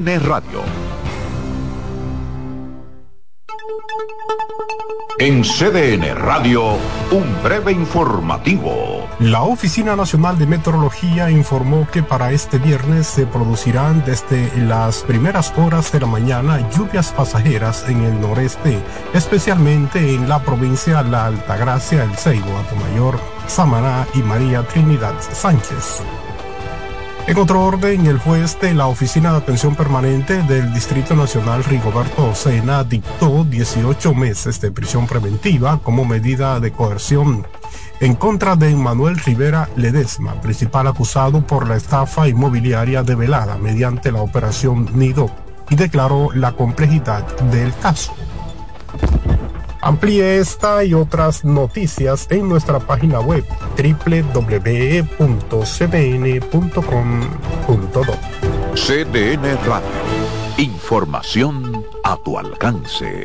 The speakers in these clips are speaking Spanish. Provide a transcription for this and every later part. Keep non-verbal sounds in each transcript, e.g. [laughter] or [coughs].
Radio. En CDN Radio, un breve informativo. La Oficina Nacional de Meteorología informó que para este viernes se producirán desde las primeras horas de la mañana lluvias pasajeras en el noreste, especialmente en la provincia La Altagracia, El Ceibo, Atomayor, Samaná y María Trinidad Sánchez. En otro orden, el juez de la Oficina de Atención Permanente del Distrito Nacional, Rigoberto Sena, dictó 18 meses de prisión preventiva como medida de coerción en contra de Manuel Rivera Ledesma, principal acusado por la estafa inmobiliaria develada mediante la operación Nido, y declaró la complejidad del caso. Amplíe esta y otras noticias en nuestra página web www.cdn.com.do. CDN Radio. Información a tu alcance.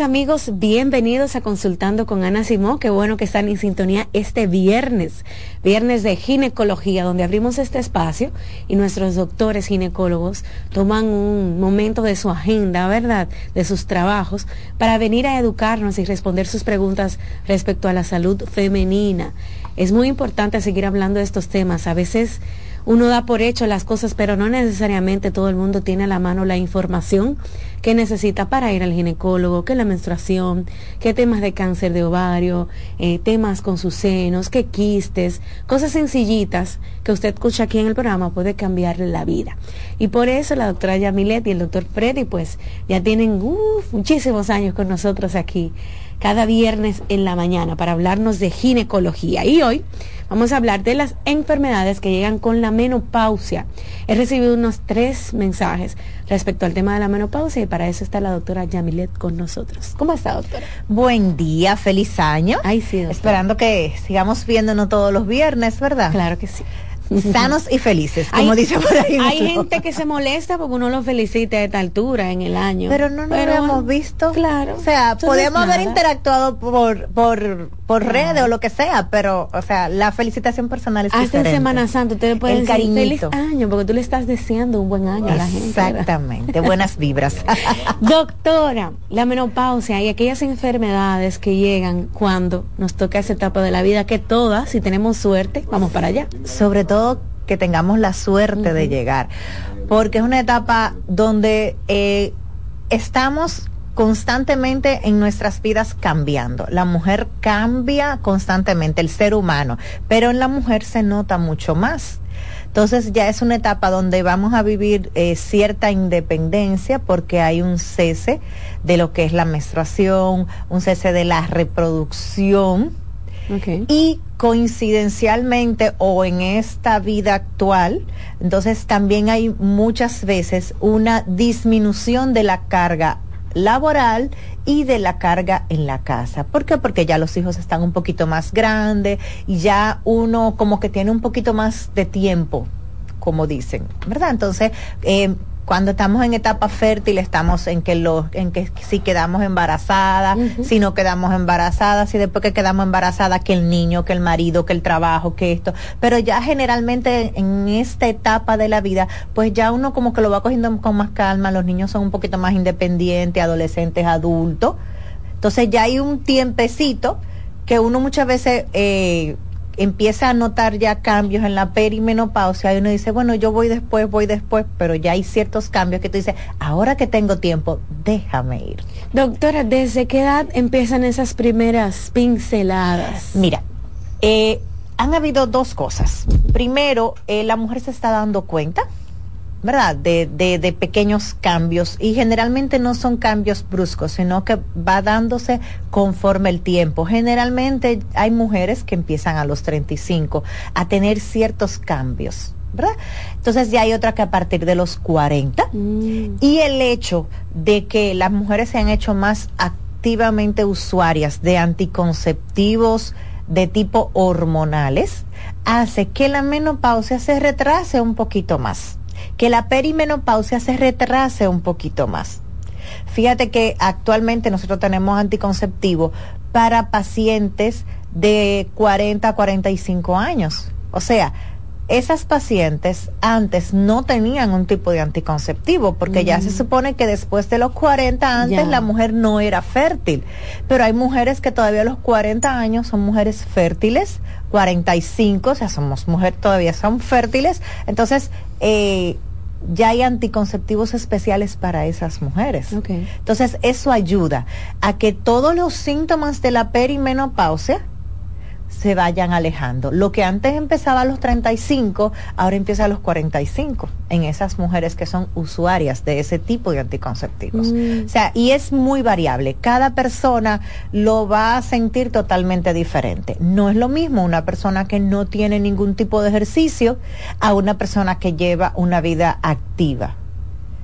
Amigos, bienvenidos a Consultando con Ana Simón. Qué bueno que están en sintonía este viernes, viernes de ginecología, donde abrimos este espacio y nuestros doctores ginecólogos toman un momento de su agenda, ¿verdad? De sus trabajos para venir a educarnos y responder sus preguntas respecto a la salud femenina. Es muy importante seguir hablando de estos temas. A veces uno da por hecho las cosas, pero no necesariamente todo el mundo tiene a la mano la información que necesita para ir al ginecólogo, que la menstruación, que temas de cáncer de ovario, eh, temas con sus senos, que quistes, cosas sencillitas que usted escucha aquí en el programa puede cambiarle la vida. Y por eso la doctora Yamilet y el doctor Freddy pues ya tienen muchísimos años con nosotros aquí cada viernes en la mañana para hablarnos de ginecología. Y hoy vamos a hablar de las enfermedades que llegan con la menopausia. He recibido unos tres mensajes respecto al tema de la menopausia y para eso está la doctora Yamilet con nosotros. ¿Cómo está, doctora? Buen día, feliz año. Ay, sí, Esperando que sigamos viéndonos todos los viernes, ¿verdad? Claro que sí [laughs] sanos y felices, como dice por ahí. Hay gente que se molesta porque uno lo felicita a esta altura en el año. Pero no nos hemos visto. Claro. O sea, podemos haber interactuado por, por, por redes o lo que sea, pero, o sea, la felicitación personal es Hasta en Semana Santa ustedes pueden decir feliz año porque tú le estás deseando un buen año a la gente. Exactamente, buenas vibras. [laughs] Doctora, la menopausia y aquellas enfermedades que llegan cuando nos toca esa etapa de la vida que todas, si tenemos suerte, vamos para allá. Sobre todo que tengamos la suerte de llegar, porque es una etapa donde eh, estamos constantemente en nuestras vidas cambiando. La mujer cambia constantemente, el ser humano, pero en la mujer se nota mucho más. Entonces ya es una etapa donde vamos a vivir eh, cierta independencia porque hay un cese de lo que es la menstruación, un cese de la reproducción y coincidencialmente o en esta vida actual, entonces también hay muchas veces una disminución de la carga laboral y de la carga en la casa. ¿Por qué? Porque ya los hijos están un poquito más grandes y ya uno como que tiene un poquito más de tiempo, como dicen, ¿verdad? Entonces, eh, cuando estamos en etapa fértil estamos en que lo, en que si quedamos embarazadas, si no quedamos embarazadas, si después que quedamos embarazadas que el niño, que el marido, que el trabajo, que esto, pero ya generalmente en esta etapa de la vida, pues ya uno como que lo va cogiendo con más calma, los niños son un poquito más independientes, adolescentes, adultos, entonces ya hay un tiempecito que uno muchas veces eh, empieza a notar ya cambios en la perimenopausia y uno dice, bueno, yo voy después, voy después, pero ya hay ciertos cambios que tú dices, ahora que tengo tiempo, déjame ir. Doctora, ¿desde qué edad empiezan esas primeras pinceladas? Mira, eh, han habido dos cosas. Primero, eh, la mujer se está dando cuenta ¿verdad? De, de, de, pequeños cambios y generalmente no son cambios bruscos, sino que va dándose conforme el tiempo. Generalmente hay mujeres que empiezan a los 35 a tener ciertos cambios. ¿verdad? Entonces ya hay otra que a partir de los 40 mm. y el hecho de que las mujeres se han hecho más activamente usuarias de anticonceptivos de tipo hormonales hace que la menopausia se retrase un poquito más que la perimenopausia se retrase un poquito más. Fíjate que actualmente nosotros tenemos anticonceptivo para pacientes de 40 a 45 años. O sea, esas pacientes antes no tenían un tipo de anticonceptivo, porque ya se supone que después de los 40 antes la mujer no era fértil. Pero hay mujeres que todavía a los 40 años son mujeres fértiles, 45, o sea, somos mujeres todavía son fértiles. Entonces, eh, ya hay anticonceptivos especiales para esas mujeres. Entonces, eso ayuda a que todos los síntomas de la perimenopausia se vayan alejando. Lo que antes empezaba a los 35, ahora empieza a los 45 en esas mujeres que son usuarias de ese tipo de anticonceptivos. Mm. O sea, y es muy variable. Cada persona lo va a sentir totalmente diferente. No es lo mismo una persona que no tiene ningún tipo de ejercicio a una persona que lleva una vida activa.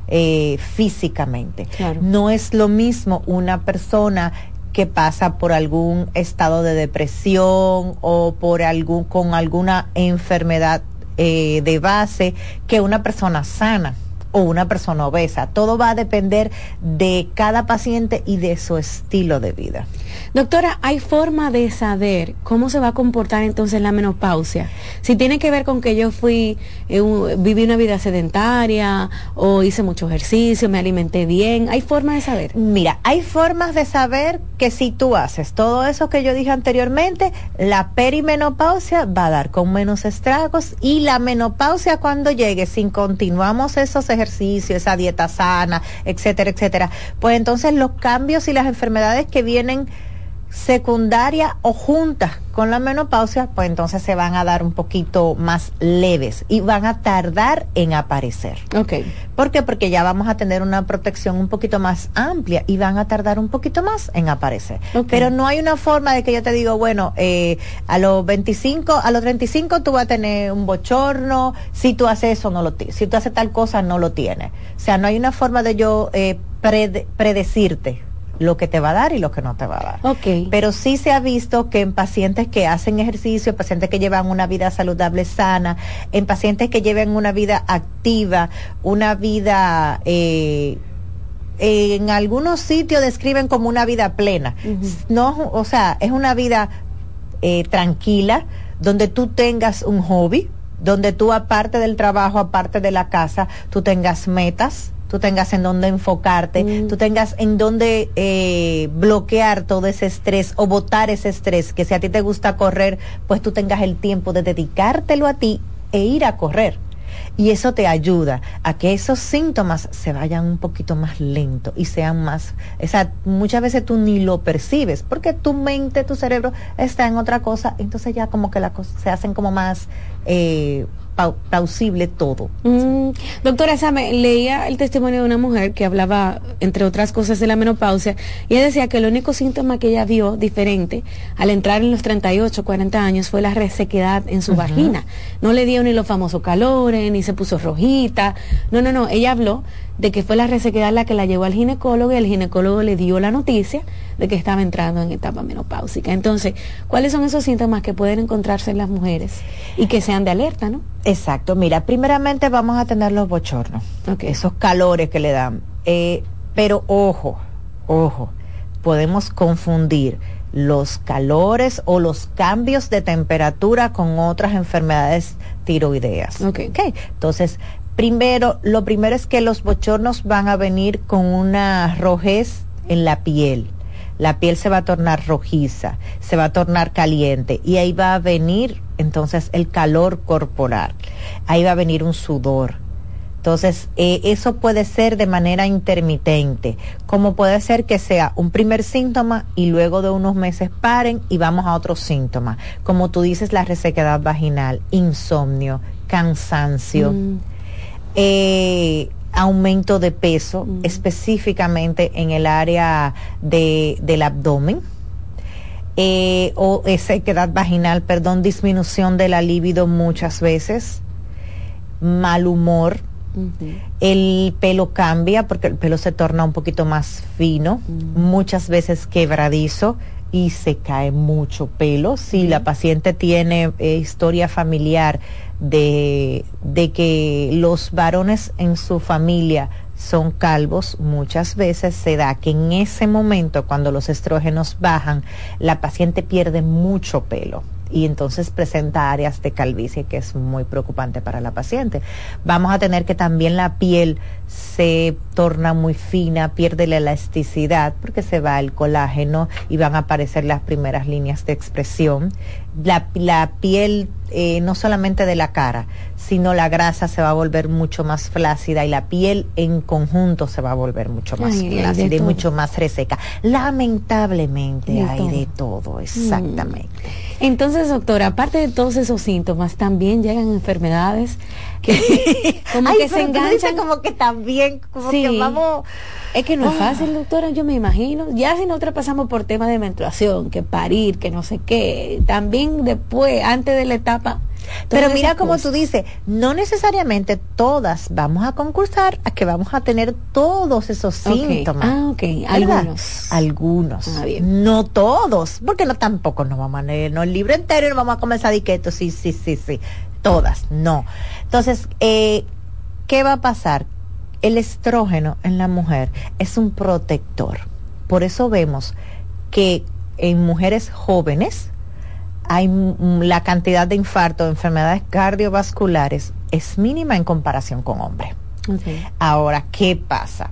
Eh, físicamente. No es lo mismo una persona que pasa por algún estado de depresión o por algún con alguna enfermedad eh, de base que una persona sana o una persona obesa. Todo va a depender de cada paciente y de su estilo de vida. Doctora, ¿hay forma de saber cómo se va a comportar entonces la menopausia? Si tiene que ver con que yo fui, eh, viví una vida sedentaria o hice mucho ejercicio, me alimenté bien, ¿hay forma de saber? Mira, hay formas de saber que si tú haces todo eso que yo dije anteriormente, la perimenopausia va a dar con menos estragos y la menopausia cuando llegue, si continuamos esos ejercicios, esa dieta sana, etcétera, etcétera, pues entonces los cambios y las enfermedades que vienen secundaria o junta con la menopausia, pues entonces se van a dar un poquito más leves y van a tardar en aparecer. Ok. ¿Por qué? Porque ya vamos a tener una protección un poquito más amplia y van a tardar un poquito más en aparecer. Pero no hay una forma de que yo te digo, bueno, eh, a los 25, a los 35 tú vas a tener un bochorno, si tú haces eso no lo tienes, si tú haces tal cosa no lo tienes. O sea, no hay una forma de yo eh, predecirte lo que te va a dar y lo que no te va a dar. Okay. Pero sí se ha visto que en pacientes que hacen ejercicio, en pacientes que llevan una vida saludable, sana, en pacientes que lleven una vida activa, una vida... Eh, en algunos sitios describen como una vida plena. No, o sea, es una vida eh, tranquila, donde tú tengas un hobby, donde tú aparte del trabajo, aparte de la casa, tú tengas metas, tú tengas en dónde enfocarte, mm. tú tengas en dónde eh, bloquear todo ese estrés o botar ese estrés, que si a ti te gusta correr, pues tú tengas el tiempo de dedicártelo a ti e ir a correr. Y eso te ayuda a que esos síntomas se vayan un poquito más lento y sean más, o sea, muchas veces tú ni lo percibes porque tu mente, tu cerebro está en otra cosa, entonces ya como que la se hacen como más eh, plausible todo. Mm, doctora Same, leía el testimonio de una mujer que hablaba, entre otras cosas, de la menopausia, y ella decía que el único síntoma que ella vio diferente al entrar en los 38, 40 años fue la resequedad en su vagina. No le dio ni los famosos calores, ni se puso rojita. No, no, no. Ella habló de que fue la resequedad la que la llevó al ginecólogo y el ginecólogo le dio la noticia de que estaba entrando en etapa menopáusica. Entonces, ¿cuáles son esos síntomas que pueden encontrarse en las mujeres y que sean de alerta, no? Exacto. Mira, primeramente vamos a tener los bochornos, esos calores que le dan. Eh, pero ojo, ojo, podemos confundir los calores o los cambios de temperatura con otras enfermedades tiroideas. Okay. ok. Entonces, Primero, lo primero es que los bochornos van a venir con una rojez en la piel. La piel se va a tornar rojiza, se va a tornar caliente y ahí va a venir entonces el calor corporal. Ahí va a venir un sudor. Entonces, eh, eso puede ser de manera intermitente, como puede ser que sea un primer síntoma y luego de unos meses paren y vamos a otro síntoma, como tú dices, la resequedad vaginal, insomnio, cansancio. Mm eh, aumento de peso, mm. específicamente en el área de, del abdomen. Eh, o sequedad vaginal, perdón, disminución de la libido muchas veces, mal humor, el pelo cambia porque el pelo se torna un poquito más fino, mm. muchas veces quebradizo y se cae mucho pelo. Si la paciente tiene eh, historia familiar de, de que los varones en su familia son calvos, muchas veces se da que en ese momento, cuando los estrógenos bajan, la paciente pierde mucho pelo y entonces presenta áreas de calvicie que es muy preocupante para la paciente. Vamos a tener que también la piel se torna muy fina, pierde la elasticidad porque se va el colágeno y van a aparecer las primeras líneas de expresión. La, la piel eh, no solamente de la cara, sino la grasa se va a volver mucho más flácida y la piel en conjunto se va a volver mucho más flácida y mucho más reseca. Lamentablemente hay de todo, exactamente. Mm. Entonces, doctora, aparte de todos esos síntomas, también llegan enfermedades que [laughs] como que se enganchan como que también como que vamos es que no es ah. fácil doctora yo me imagino ya si nosotros pasamos por temas de menstruación que parir que no sé qué también después antes de la etapa pero mira como tú dices, no necesariamente todas vamos a concursar a que vamos a tener todos esos síntomas. Ah, ok. Algunos. Algunos. Ah, no todos, porque no tampoco nos vamos a leer el libro entero y nos vamos a comenzar a sí, sí, sí, sí. Todas, no. Entonces, eh, ¿qué va a pasar? El estrógeno en la mujer es un protector. Por eso vemos que en mujeres jóvenes hay la cantidad de infarto, de enfermedades cardiovasculares es mínima en comparación con hombres. Ahora, ¿qué pasa?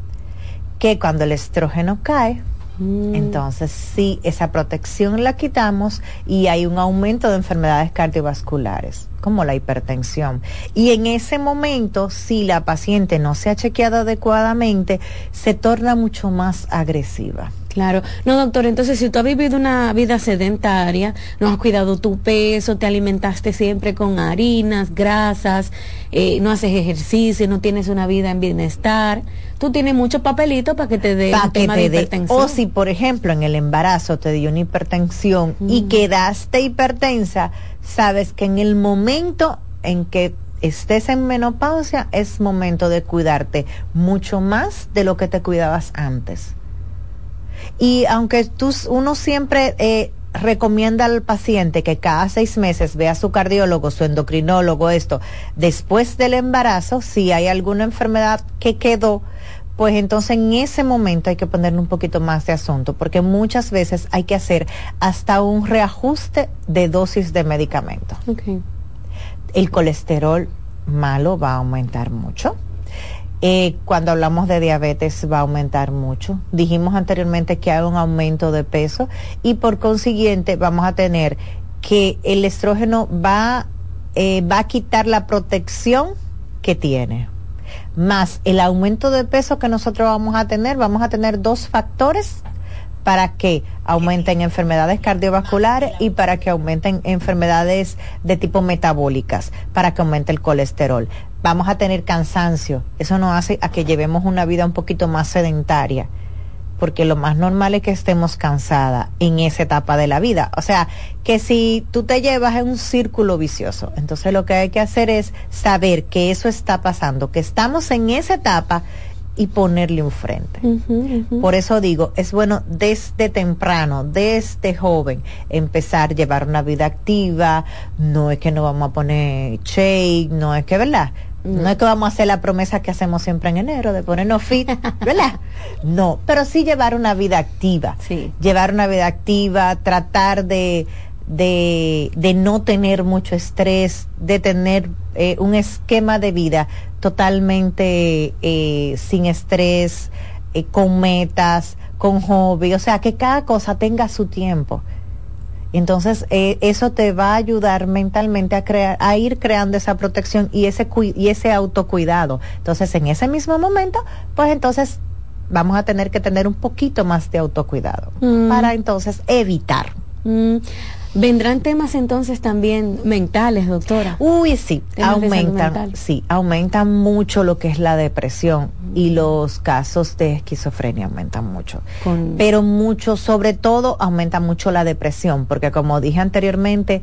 Que cuando el estrógeno cae, mm. entonces sí, esa protección la quitamos y hay un aumento de enfermedades cardiovasculares como la hipertensión. Y en ese momento, si la paciente no se ha chequeado adecuadamente, se torna mucho más agresiva. Claro. No, doctor, entonces si tú has vivido una vida sedentaria, no has cuidado tu peso, te alimentaste siempre con harinas, grasas, eh, no haces ejercicio, no tienes una vida en bienestar, tú tienes muchos papelitos para que te dé un tema de hipertensión. o si, por ejemplo, en el embarazo te dio una hipertensión y mm. quedaste hipertensa, sabes que en el momento en que estés en menopausia es momento de cuidarte mucho más de lo que te cuidabas antes. Y aunque tú, uno siempre eh, recomienda al paciente que cada seis meses vea a su cardiólogo, su endocrinólogo, esto, después del embarazo, si hay alguna enfermedad que quedó, pues entonces en ese momento hay que ponerle un poquito más de asunto, porque muchas veces hay que hacer hasta un reajuste de dosis de medicamento. El colesterol malo va a aumentar mucho eh, cuando hablamos de diabetes va a aumentar mucho. Dijimos anteriormente que hay un aumento de peso y por consiguiente vamos a tener que el estrógeno va, eh, va a quitar la protección que tiene. Más el aumento de peso que nosotros vamos a tener, vamos a tener dos factores para que aumenten enfermedades cardiovasculares y para que aumenten enfermedades de tipo metabólicas, para que aumente el colesterol vamos a tener cansancio. Eso nos hace a que llevemos una vida un poquito más sedentaria, porque lo más normal es que estemos cansadas en esa etapa de la vida. O sea, que si tú te llevas en un círculo vicioso, entonces lo que hay que hacer es saber que eso está pasando, que estamos en esa etapa y ponerle un frente. Por eso digo, es bueno desde temprano, desde joven, empezar a llevar una vida activa, no es que no vamos a poner shake, no es que, ¿verdad? No es que vamos a hacer la promesa que hacemos siempre en enero de ponernos fit, [laughs] ¿verdad? No, pero sí llevar una vida activa. Sí. Llevar una vida activa, tratar de, de, de no tener mucho estrés, de tener eh, un esquema de vida totalmente eh, sin estrés, eh, con metas, con hobby, o sea, que cada cosa tenga su tiempo entonces, eh, eso te va a ayudar mentalmente a crear, a ir creando esa protección y ese y ese autocuidado. Entonces, en ese mismo momento, pues entonces vamos a tener que tener un poquito más de autocuidado mm. para entonces evitar. Mm. ¿Vendrán temas entonces también mentales, doctora? Uy, sí, aumentan, sí, aumentan mucho lo que es la depresión y los casos de esquizofrenia aumentan mucho. Pero mucho, sobre todo, aumenta mucho la depresión, porque como dije anteriormente,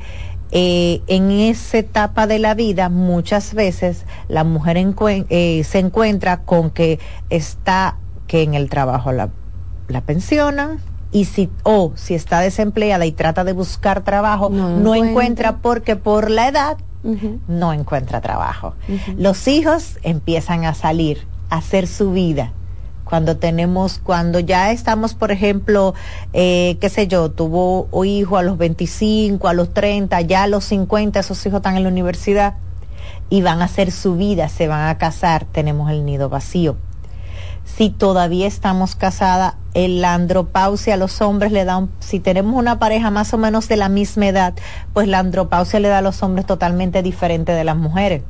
eh, en esa etapa de la vida muchas veces la mujer eh, se encuentra con que está, que en el trabajo la, la pensionan, y si o si está desempleada y trata de buscar trabajo, no, encuentra. porque por la edad no encuentra trabajo. Los hijos empiezan a salir, a hacer su vida. Cuando tenemos, cuando ya estamos, por ejemplo, eh, qué sé yo, tuvo un hijo a los 25, a los 30, ya a los 50, esos hijos están en la universidad y van a hacer su vida, se van a casar, tenemos el nido vacío si todavía estamos casadas, la andropausia a los hombres le da, si tenemos una pareja más o menos de la misma edad, pues la andropausia le da a los hombres totalmente diferente de las mujeres.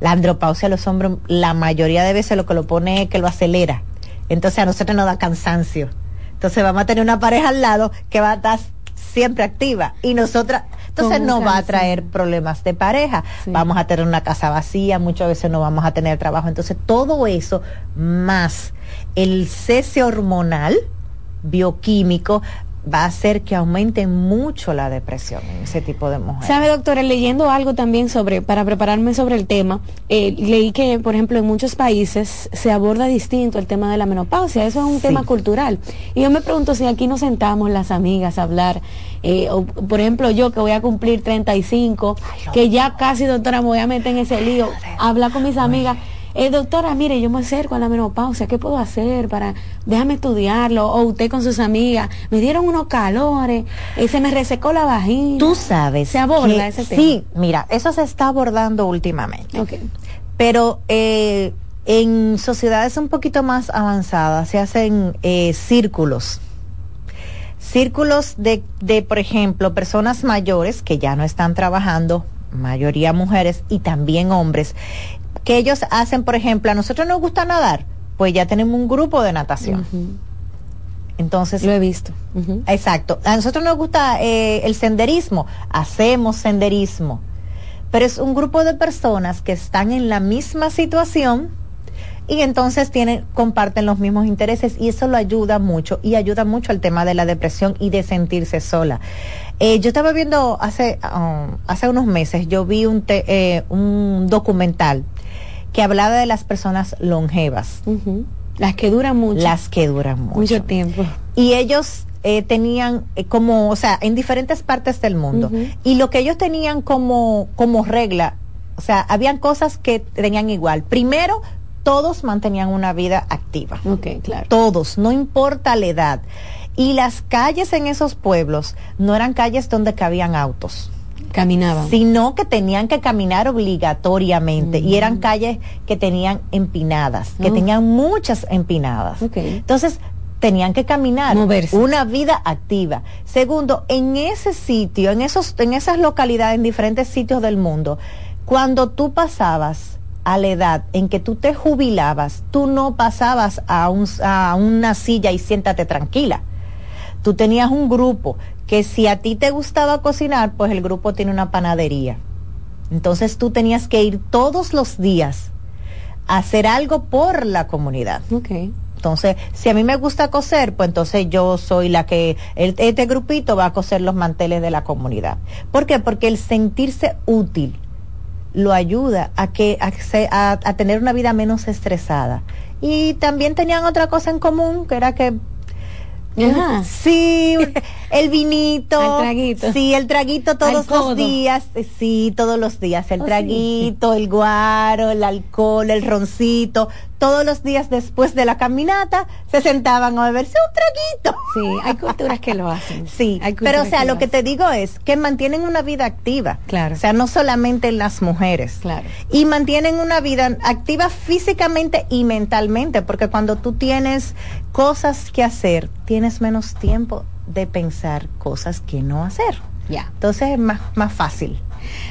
La andropausia a los hombres, la mayoría de veces lo que lo pone es que lo acelera. Entonces a nosotros nos da cansancio. Entonces vamos a tener una pareja al lado que va a estar siempre activa y nosotras entonces no va a traer problemas de pareja. Vamos a tener una casa vacía, muchas veces no vamos a tener trabajo. Entonces todo eso más el cese hormonal bioquímico va a hacer que aumente mucho la depresión en ese tipo de mujeres. Sabe, doctora, leyendo algo también sobre, para prepararme sobre el tema, eh, leí que, por ejemplo, en muchos países se aborda distinto el tema de la menopausia, eso es un tema cultural. Y yo me pregunto si aquí nos sentamos las amigas a hablar, eh, o, por ejemplo, yo que voy a cumplir 35, que ya casi, doctora, me voy a meter en ese lío, hablar con mis amigas eh, doctora, mire, yo me acerco a la menopausia, ¿qué puedo hacer para, déjame estudiarlo? O usted con sus amigas, me dieron unos calores, eh, se me resecó la vagina. Tú sabes. Se aborda ese tema. Sí, mira, eso se está abordando últimamente. Pero eh, en sociedades un poquito más avanzadas se hacen eh, círculos. Círculos de, de, por ejemplo, personas mayores que ya no están trabajando, mayoría mujeres y también hombres, que ellos hacen, por ejemplo, a nosotros nos gusta nadar, pues ya tenemos un grupo de natación. Entonces. Lo he visto. Exacto. A nosotros nos gusta eh, el senderismo, hacemos senderismo. Pero es un grupo de personas que están en la misma situación y entonces tienen, comparten los mismos intereses y eso lo ayuda mucho y ayuda mucho al tema de la depresión y de sentirse sola. Eh, yo estaba viendo hace, um, hace unos meses, yo vi un, eh, un documental que hablaba de las personas longevas. Las que duran mucho. Las que duran mucho. Mucho tiempo. Y ellos eh, tenían eh, como, o sea, en diferentes partes del mundo. Y lo que ellos tenían como, como regla, o sea, habían cosas que tenían igual. Primero, todos mantenían una vida activa. Ok, claro. Todos, no importa la edad. Y las calles en esos pueblos no eran calles donde cabían autos caminaban. Sino que tenían que caminar obligatoriamente y eran calles que tenían empinadas, que oh. tenían muchas empinadas. Entonces, tenían que caminar, Moverse. una vida activa. Segundo, en ese sitio, en esos en esas localidades en diferentes sitios del mundo, cuando tú pasabas a la edad en que tú te jubilabas, tú no pasabas a, un, a una silla y siéntate tranquila. Tú tenías un grupo que si a ti te gustaba cocinar, pues el grupo tiene una panadería. Entonces tú tenías que ir todos los días a hacer algo por la comunidad. Okay. Entonces, si a mí me gusta coser, pues entonces yo soy la que, este grupito va a coser los manteles de la comunidad. ¿Por qué? Porque el sentirse útil lo ayuda a que a, a tener una vida menos estresada. Y también tenían otra cosa en común, que era que Sí, el vinito. [laughs] el traguito. Sí, el traguito todos los días. Sí, todos los días. El oh, traguito, el guaro, el alcohol, el roncito todos los días después de la caminata se sentaban a beberse un traguito. Sí, hay culturas que lo hacen. [laughs] Sí, pero o sea, lo, que te digo es que mantienen una vida activa. Claro. O sea, no solamente las mujeres. Claro. Y mantienen una vida activa físicamente y mentalmente, porque cuando tú tienes cosas que hacer, tienes menos tiempo de pensar cosas que no hacer. Ya. Entonces es más, más fácil.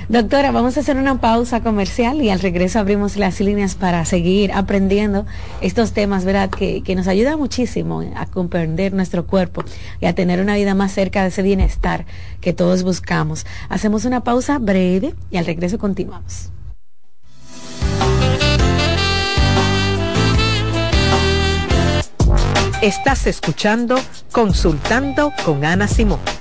Doctora, vamos a hacer una pausa comercial y al regreso abrimos las líneas para seguir aprendiendo estos temas, ¿verdad? Que, que nos ayudan muchísimo a comprender nuestro cuerpo y a tener una vida más cerca de ese bienestar que todos buscamos. Hacemos una pausa breve y al regreso continuamos. Estás escuchando Consultando con Ana Simón.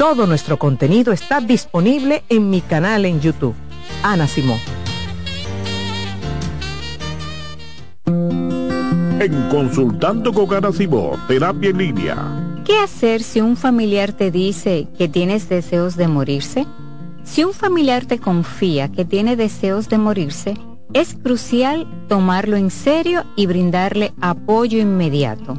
Todo nuestro contenido está disponible en mi canal en YouTube. Ana Simón. En Consultando con Ana Simón, terapia en línea. ¿Qué hacer si un familiar te dice que tienes deseos de morirse? Si un familiar te confía que tiene deseos de morirse, es crucial tomarlo en serio y brindarle apoyo inmediato.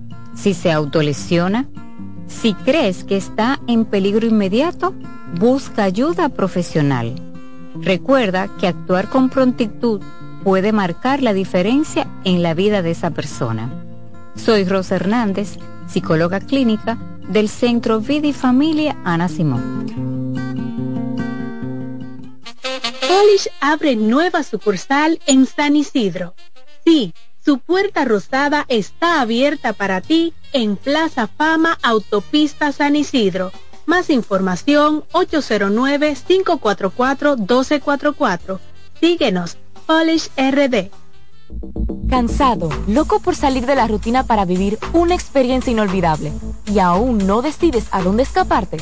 si se autolesiona, si crees que está en peligro inmediato, busca ayuda profesional. Recuerda que actuar con prontitud puede marcar la diferencia en la vida de esa persona. Soy Rosa Hernández, psicóloga clínica del Centro Vida y Familia Ana Simón. Polish abre nueva sucursal en San Isidro. Sí, su puerta rosada está abierta para ti en Plaza Fama Autopista San Isidro. Más información 809-544-1244. Síguenos, Polish RD. Cansado, loco por salir de la rutina para vivir una experiencia inolvidable y aún no decides a dónde escaparte.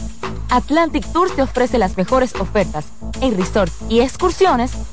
Atlantic Tours te ofrece las mejores ofertas en resorts y excursiones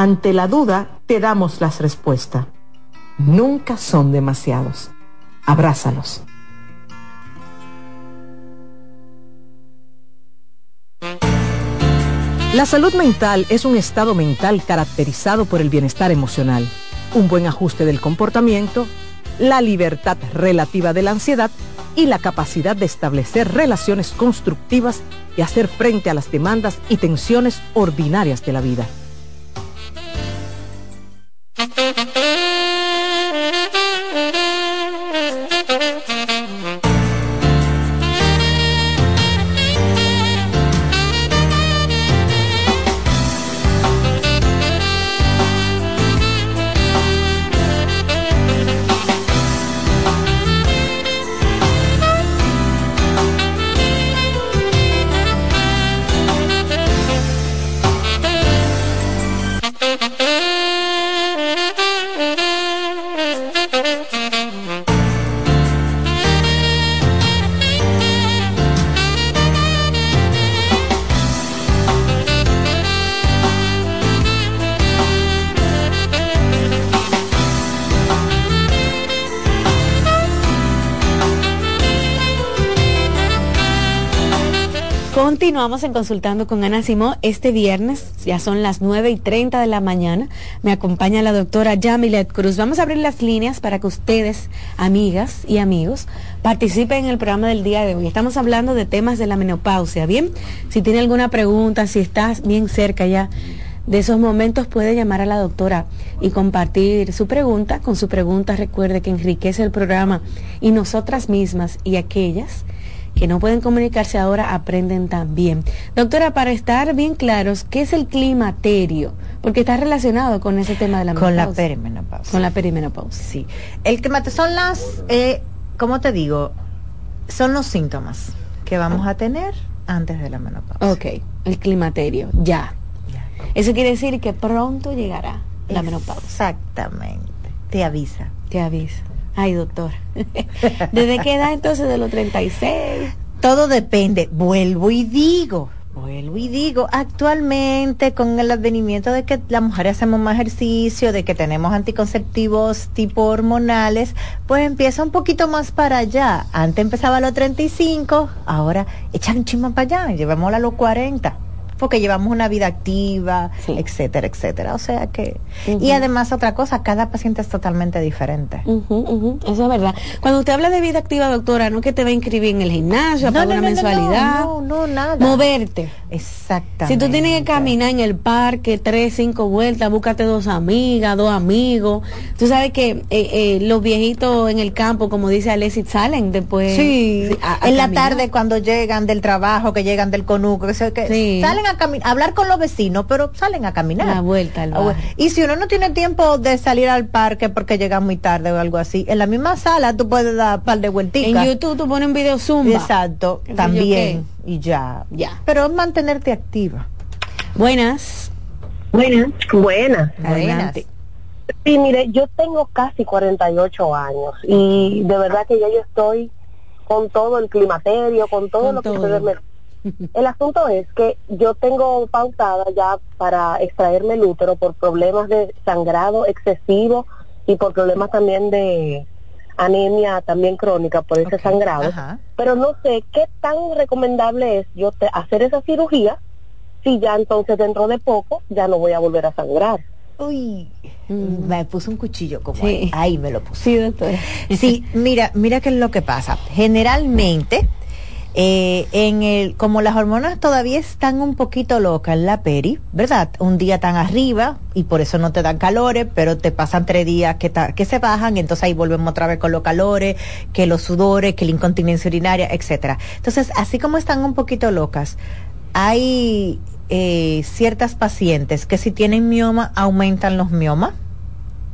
Ante la duda, te damos las respuestas. Nunca son demasiados. Abrázalos. La salud mental es un estado mental caracterizado por el bienestar emocional, un buen ajuste del comportamiento, la libertad relativa de la ansiedad y la capacidad de establecer relaciones constructivas y hacer frente a las demandas y tensiones ordinarias de la vida. Mm-hmm. Continuamos en Consultando con Ana Simó. Este viernes, ya son las 9 y 30 de la mañana, me acompaña la doctora Yamilet Cruz. Vamos a abrir las líneas para que ustedes, amigas y amigos, participen en el programa del día de hoy. Estamos hablando de temas de la menopausia, ¿bien? Si tiene alguna pregunta, si estás bien cerca ya de esos momentos, puede llamar a la doctora y compartir su pregunta. Con su pregunta, recuerde que enriquece el programa y nosotras mismas y aquellas que no pueden comunicarse ahora aprenden también. Doctora, para estar bien claros, ¿qué es el climaterio? Porque está relacionado con ese tema de la menopausia. Con la perimenopausia. Con la perimenopausia. Sí. El climaterio son las, eh, ¿cómo te digo? Son los síntomas que vamos a tener antes de la menopausia. Ok, el climaterio, ya. Eso quiere decir que pronto llegará la menopausia. Exactamente. Te avisa. Te aviso. Ay, doctor. [laughs] ¿Desde qué edad entonces? De los 36. Todo depende. Vuelvo y digo, vuelvo y digo, actualmente con el advenimiento de que las mujeres hacemos más ejercicio, de que tenemos anticonceptivos tipo hormonales, pues empieza un poquito más para allá. Antes empezaba a los 35, ahora echar un chisme para allá, llevémosla a los 40 porque llevamos una vida activa, etcétera, etcétera. O sea que... Y además otra cosa, cada paciente es totalmente diferente. Eso es verdad. Cuando usted habla de vida activa, doctora, no es que te va a inscribir en el gimnasio, a pagar una mensualidad. No, no, nada. Moverte. Exactamente. Si tú tienes que caminar en el parque tres, cinco vueltas, búscate dos amigas, dos amigos. Tú sabes que eh, eh, los viejitos en el campo, como dice Alexis, salen después. Sí, en la tarde cuando llegan del trabajo, que llegan del conuco, que, que salen a hablar con los vecinos, pero salen a caminar. La vuelta al ah, Y si uno no tiene tiempo de salir al parque porque llega muy tarde o algo así, en la misma sala tú puedes dar un par de vueltitas. En YouTube tú pones un video Zumba. Exacto, también. Y ya. Ya. Pero es mantenerte activa. Buenas. Buenas. Buenas. Adelante. Sí, mire, yo tengo casi 48 años y de verdad que ya yo estoy con todo el climaterio, con todo lo que ustedes me el asunto es que yo tengo pautada ya para extraerme el útero por problemas de sangrado excesivo y por problemas también de anemia también crónica por ese sangrado. Pero no sé qué tan recomendable es yo hacer esa cirugía si ya entonces dentro de poco ya no voy a volver a sangrar. Uy, mm. me puso un cuchillo como ahí. me lo puse. Sí, doctor. Sí, mira, mira qué es lo que pasa. Generalmente eh, en el, como las hormonas todavía están un poquito locas en la peri, ¿verdad? Un día tan arriba y por eso no te dan calores, pero te pasan tres días que, que se bajan entonces ahí volvemos otra vez con los calores, que los sudores, que la incontinencia urinaria, etcétera. Entonces, así como están un poquito locas, hay eh, ciertas pacientes que si tienen mioma aumentan los miomas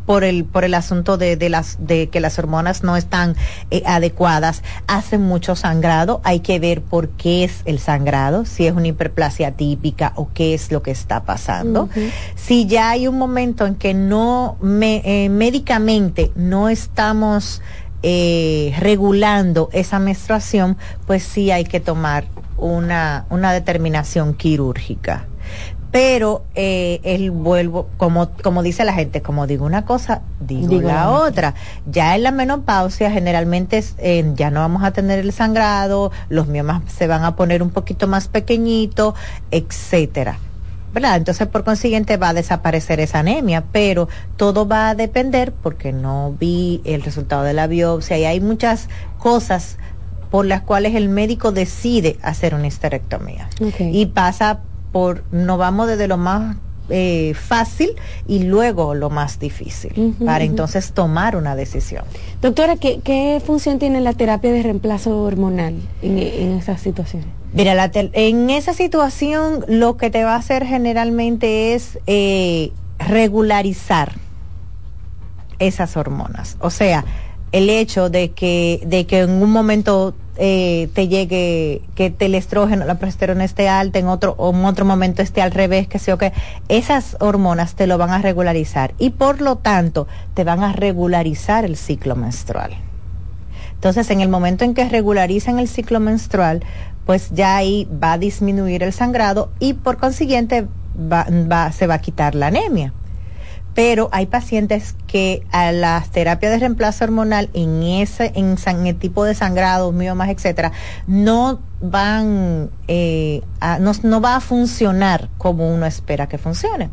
por el por el asunto de, de las de que las hormonas no están eh, adecuadas hacen mucho sangrado. Hay que ver por qué es el sangrado si es una hiperplasia típica o qué es lo que está pasando. Si ya hay un momento en que no me, eh, médicamente no estamos eh, regulando esa menstruación pues sí hay que tomar una una determinación quirúrgica pero eh, el vuelvo, como, como dice la gente, como digo una cosa, digo, la otra. Ya en la menopausia generalmente eh, ya no vamos a tener el sangrado, los miomas se van a poner un poquito más pequeñitos, etcétera. ¿verdad? Entonces, por consiguiente, va a desaparecer esa anemia, pero todo va a depender porque no vi el resultado de la biopsia y hay muchas cosas por las cuales el médico decide hacer una histerectomía. Y pasa por, nos vamos desde lo más eh, fácil y luego lo más difícil para entonces tomar una decisión. Doctora, ¿qué, función tiene la terapia de reemplazo hormonal en, esa situación? Mira, en esa situación lo que te va a hacer generalmente es eh, regularizar esas hormonas. O sea, el hecho de que, de que en un momento eh, te llegue, que el estrógeno, la progesterona esté alta, en otro, o en otro momento esté al revés, que sé o que, esas hormonas te lo van a regularizar y por lo tanto te van a regularizar el ciclo menstrual. Entonces, en el momento en que regularizan el ciclo menstrual, pues ya ahí va a disminuir el sangrado y por consiguiente va, se va a quitar la anemia pero hay pacientes que a las terapias de reemplazo hormonal en ese en, el tipo de sangrado, miomas, etcétera, no van eh, no, va a funcionar como uno espera que funcione.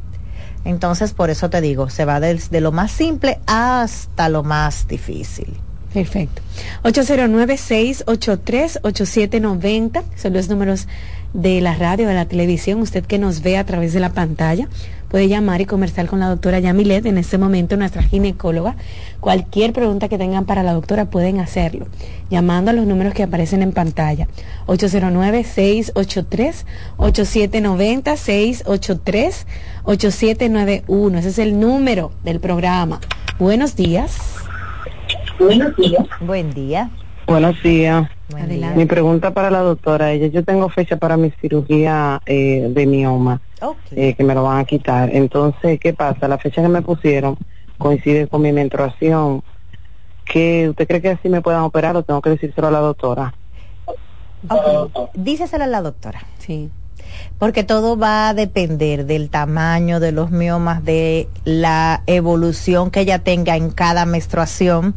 Entonces, por eso te digo, se va desde lo más simple hasta lo más difícil. Perfecto. 809-683-8790 son los números de la radio, de la televisión. Usted que nos ve a través de la pantalla puede llamar y conversar con la doctora Yamilet, en este momento nuestra ginecóloga. Cualquier pregunta que tengan para la doctora pueden hacerlo, llamando a los números que aparecen en pantalla. 809-683-8790, 683-8791. Ese es el número del programa. Buenos días. Buenos días. Buen día. Buenos días. Mi pregunta para la doctora, ella, yo tengo fecha para mi cirugía eh, de mioma, eh, que me lo van a quitar. Entonces, ¿qué pasa? La fecha que me pusieron coincide con mi menstruación. que usted cree que así me puedan operar o tengo que decírselo a la doctora. Okay. Díceselo a la doctora. Sí. Porque todo va a depender del tamaño de los miomas, de la evolución que ella tenga en cada menstruación.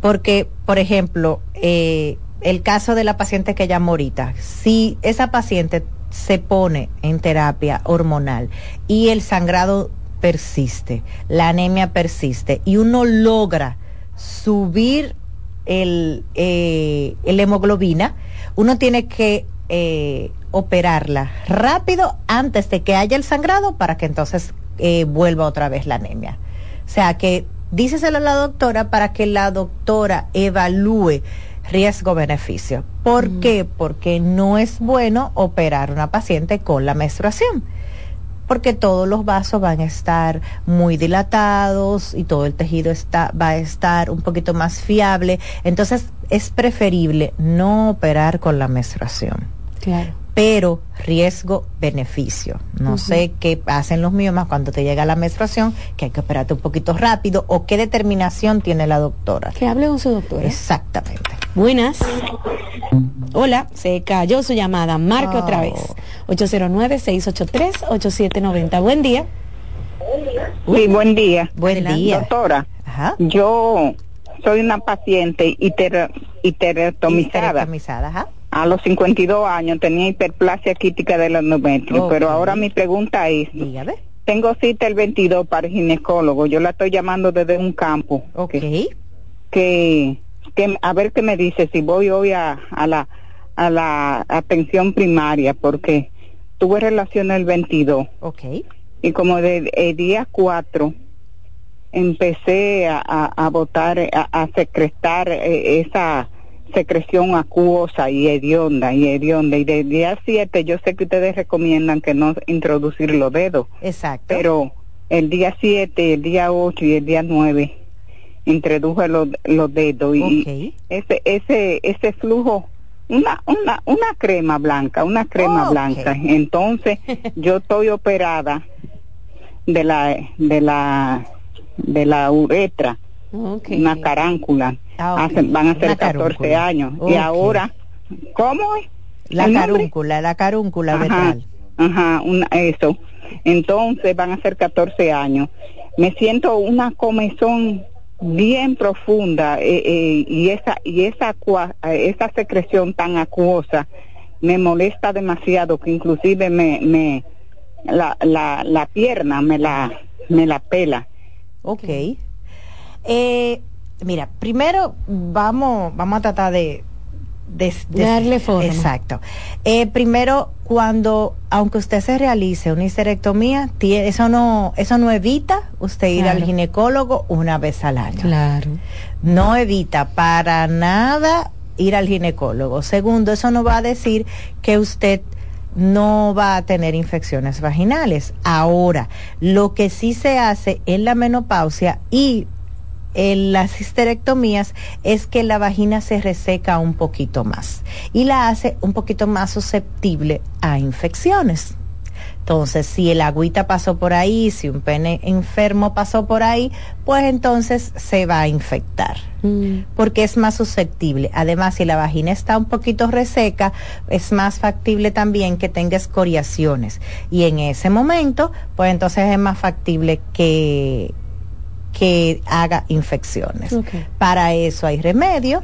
Porque, por ejemplo, eh, el caso de la paciente que llamo ahorita, si esa paciente se pone en terapia hormonal y el sangrado persiste, la anemia persiste y uno logra subir el, eh, hemoglobina, uno tiene que eh, operarla rápido antes de que haya el sangrado para que entonces eh, vuelva otra vez la anemia. O sea que díceselo a la doctora para que la doctora evalúe riesgo-beneficio. ¿Por qué? Porque no es bueno operar una paciente con la menstruación porque todos los vasos van a estar muy dilatados y todo el tejido está, va a estar un poquito más fiable. Entonces es preferible no operar con la menstruación. Claro pero riesgo-beneficio. No sé qué hacen los miomas cuando te llega la menstruación, que hay que operarte un poquito rápido, o qué determinación tiene la doctora. Que hable con su doctora. Exactamente. Buenas. Hola, se cayó su llamada. Marque otra oh. vez. 809-683-8790. Buen día. Sí, buen día. Buen día. Doctora, yo soy una paciente histerectomizada. ajá a los 52 años tenía hiperplasia quítica del endometrio, pero ahora mi pregunta es, tengo cita el 22 para el ginecólogo, yo la estoy llamando desde un campo. Ok. Que, que, a ver qué me dice si voy hoy a, a la a la atención primaria porque tuve relación el 22. Ok. Y como de el día 4 empecé a, a, a botar, a, a secretar eh, esa secreción acuosa y hedionda y hedionda y del día 7 yo sé que ustedes recomiendan que no introducir los dedos. Exacto. Pero el día 7, el día 8 y el día 9 introduje los, los dedos y ese ese ese flujo una una una crema blanca, una crema blanca. Entonces, [laughs] yo estoy operada de la de la de la uretra, una caráncula Ah, van a ser 14 años. Y ahora, ¿cómo es? La carúncula, la carúncula ajá, Ajá, eso. Entonces van a ser 14 años. Me siento una comezón bien profunda eh, eh, y esa y esa esa secreción tan acuosa me molesta demasiado que inclusive me me la, la, la pierna me la me la pela. Okay. Eh, mira, primero vamos, vamos a tratar de, darle forma. Exacto. Eh, primero, cuando, aunque usted se realice una histerectomía, eso no, eso no evita usted ir al ginecólogo una vez al año. Claro. No evita para nada ir al ginecólogo. Segundo, eso no va a decir que usted no va a tener infecciones vaginales. Ahora, lo que sí se hace en la menopausia y en las histerectomías es que la vagina se reseca un poquito más y la hace un poquito más susceptible a infecciones. Entonces, si el agüita pasó por ahí, si un pene enfermo pasó por ahí, pues entonces se va a infectar, mm. porque es más susceptible. Además, si la vagina está un poquito reseca, es más factible también que tenga escoriaciones. Y en ese momento, pues entonces es más factible que que haga infecciones. Para eso hay remedio,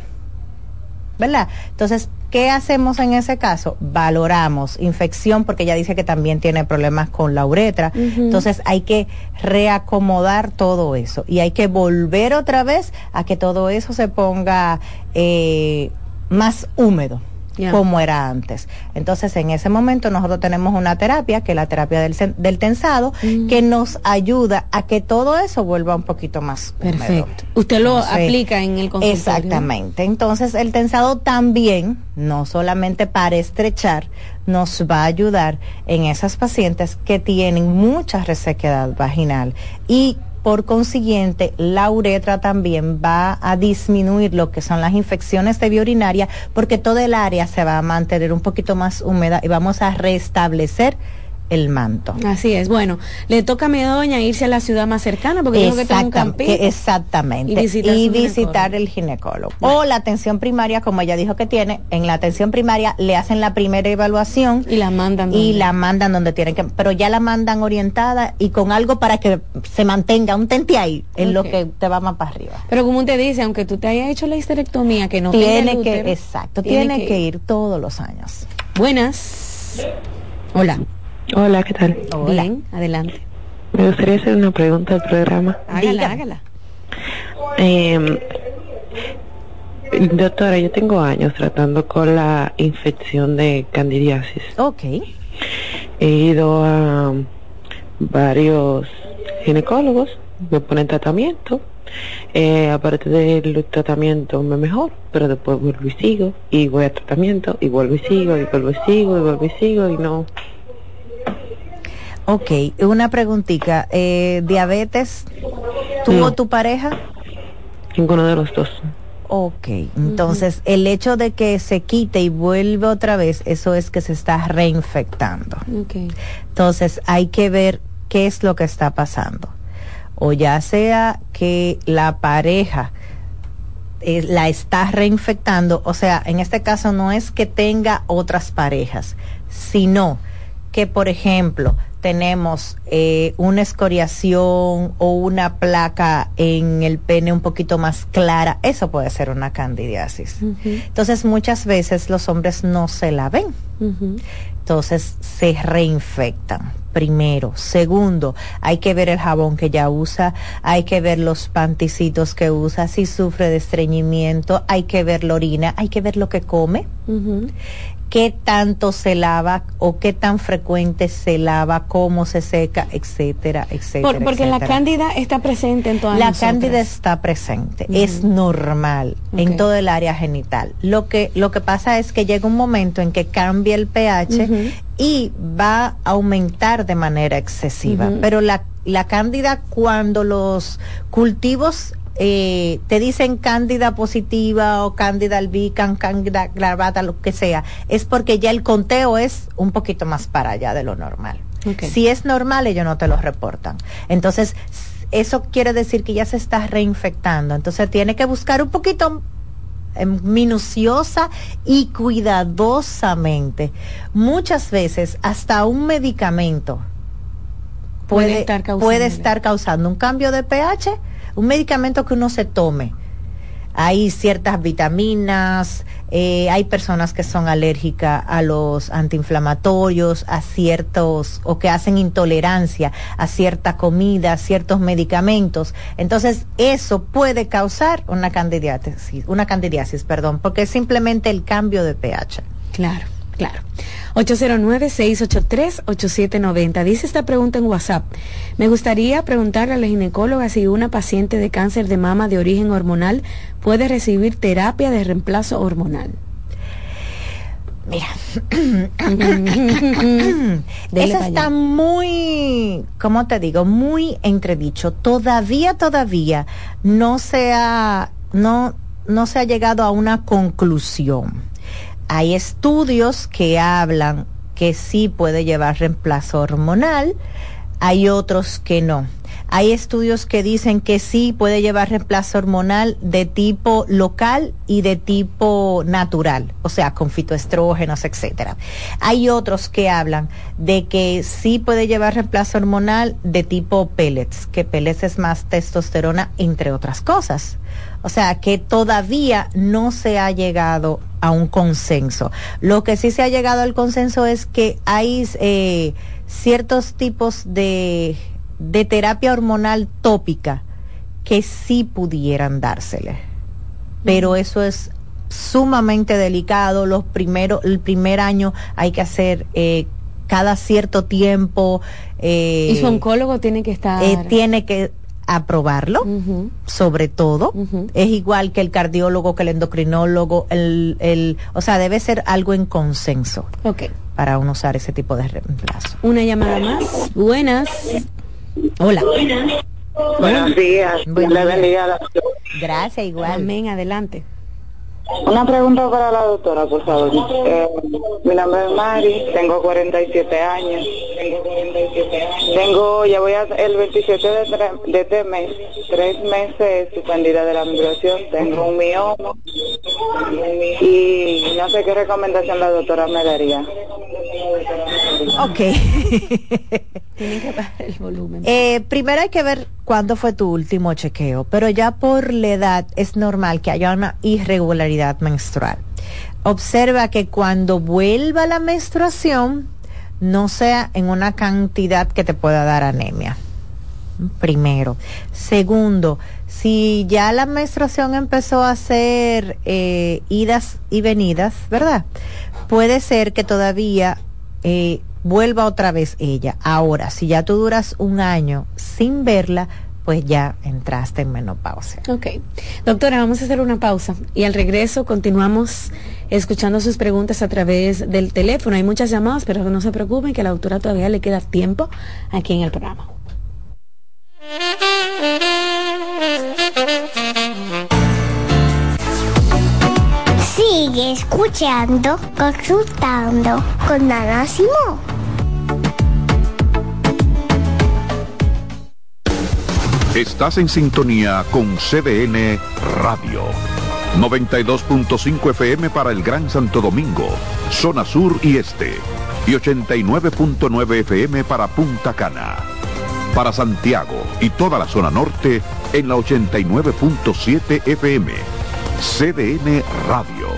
¿verdad? Entonces, ¿qué hacemos en ese caso? Valoramos infección porque ella dice que también tiene problemas con la uretra. Entonces, hay que reacomodar todo eso y hay que volver otra vez a que todo eso se ponga eh, más húmedo como era antes. Entonces, en ese momento nosotros tenemos una terapia, que es la terapia del, del tensado, mm. que nos ayuda a que todo eso vuelva un poquito más Perfecto. Usted lo aplica en el consultorio. Exactamente. Entonces, el tensado también, no solamente para estrechar, nos va a ayudar en esas pacientes que tienen mucha resequedad vaginal y por consiguiente, la uretra también va a disminuir lo que son las infecciones de vía urinaria porque toda el área se va a mantener un poquito más húmeda y vamos a restablecer el manto. Así es. Bueno, le toca a mi doña irse a la ciudad más cercana porque tengo que tener un campito. Exactamente. Y visitar, el ginecólogo. O la atención primaria, como ella dijo que tiene, en la atención primaria le hacen la primera evaluación. Y la mandan. Y la mandan donde tienen que, pero ya la mandan orientada y con algo para que se mantenga un tente ahí en lo que te va más para arriba. Pero como te dice, aunque tú te hayas hecho la histerectomía, que no tiene que, exacto, tiene, que, ir todos los años. Buenas. Hola. Hola, ¿qué tal? Bien, adelante. Me gustaría hacer una pregunta al programa. Hágala, hágala. Eh, doctora, yo tengo años tratando con la infección de candidiasis. Ok. He ido a varios ginecólogos, me ponen tratamiento. Eh, aparte del tratamiento me mejor, pero después vuelvo y sigo, y voy a tratamiento, y vuelvo y sigo, y vuelvo y sigo, y vuelvo y sigo, y no, Ok, una preguntita. Eh, ¿Diabetes tuvo tu pareja? Ninguno de los dos. Ok, entonces el hecho de que se quite y vuelve otra vez, eso es que se está reinfectando. Okay. Entonces hay que ver qué es lo que está pasando. O ya sea que la pareja eh, la está reinfectando, o sea, en este caso no es que tenga otras parejas, sino que, por ejemplo, tenemos eh, una escoriación o una placa en el pene un poquito más clara, eso puede ser una candidiasis. Entonces muchas veces los hombres no se la ven. Entonces se reinfectan. Primero. Segundo, hay que ver el jabón que ya usa, hay que ver los panticitos que usa, si sufre de estreñimiento, hay que ver la orina, hay que ver lo que come qué tanto se lava o qué tan frecuente se lava, cómo se seca, etcétera, etcétera. porque la cándida está presente en todas La cándida está presente, es normal en todo el área genital. Lo que, lo que pasa es que llega un momento en que cambia el pH y va a aumentar de manera excesiva. Pero la, la cándida cuando los cultivos eh, te dicen cándida positiva o cándida albicans, cándida gravata, lo que sea, es porque ya el conteo es un poquito más para allá de lo normal. Si es normal, ellos no te lo reportan. Entonces, eso quiere decir que ya se está reinfectando. Entonces, tiene que buscar un poquito em, minuciosa y cuidadosamente. Muchas veces, hasta un medicamento puede, estar, puede estar causando un cambio de pH un medicamento que uno se tome. Hay ciertas vitaminas, eh, hay personas que son alérgicas a los antiinflamatorios, a ciertos, o que hacen intolerancia a cierta comida, a ciertos medicamentos. Entonces, eso puede causar una candidiasis, una candidiasis, perdón, porque es simplemente el cambio de pH. Claro, claro. 809-683-8790. Dice esta pregunta en WhatsApp. Me gustaría preguntarle a la ginecóloga si una paciente de cáncer de mama de origen hormonal puede recibir terapia de reemplazo hormonal. Mira, [coughs] [coughs] eso está muy, ¿cómo te digo? Muy entredicho. Todavía, todavía no se ha, no, no se ha llegado a una conclusión hay estudios que hablan que sí puede llevar reemplazo hormonal, hay otros que no. Hay estudios que dicen que sí puede llevar reemplazo hormonal de tipo local y de tipo natural, o sea, con fitoestrógenos, etcétera. Hay otros que hablan de que sí puede llevar reemplazo hormonal de tipo pellets, que pellets es más testosterona, entre otras cosas. O sea, que todavía no se ha llegado a un consenso. Lo que sí se ha llegado al consenso es que hay eh, ciertos tipos de, de terapia hormonal tópica que sí pudieran dársele. Pero eso es sumamente delicado. Los primeros, el primer año hay que hacer eh, cada cierto tiempo. Eh, y su oncólogo tiene que estar. tiene que aprobarlo, sobre todo. Es igual que el cardiólogo, que el endocrinólogo, el, el, o sea, debe ser algo en consenso. Ok. Para uno usar ese tipo de reemplazo. Una llamada más. Buenas. Hola. Buenos días. Buenos días. Gracias, igual. Amén, adelante. Una pregunta para la doctora, por favor. Eh, mi nombre es Mari, tengo 47 años. Tengo 47 años. Tengo, ya voy a, el 27 de, de este mes, tres meses suspendida de la migración. Tengo un mioma y no sé qué recomendación la doctora me daría. Ok. [laughs] Tienen que bajar el volumen. Eh, primero hay que ver cuándo fue tu último chequeo, pero ya por la edad es normal que haya una irregularidad menstrual. Observa que cuando vuelva la menstruación no sea en una cantidad que te pueda dar anemia. Primero. Segundo, si ya la menstruación empezó a hacer eh, idas y venidas, ¿verdad? Puede ser que todavía eh, vuelva otra vez ella. Ahora, si ya tú duras un año sin verla, pues ya entraste en menopausia. Ok. Doctora, vamos a hacer una pausa y al regreso continuamos escuchando sus preguntas a través del teléfono. Hay muchas llamadas, pero no se preocupen que a la doctora todavía le queda tiempo aquí en el programa. Sigue escuchando, consultando con Ana Simón. Estás en sintonía con CDN Radio. 92.5 FM para el Gran Santo Domingo, zona sur y este. Y 89.9 FM para Punta Cana. Para Santiago y toda la zona norte en la 89.7 FM. CDN Radio.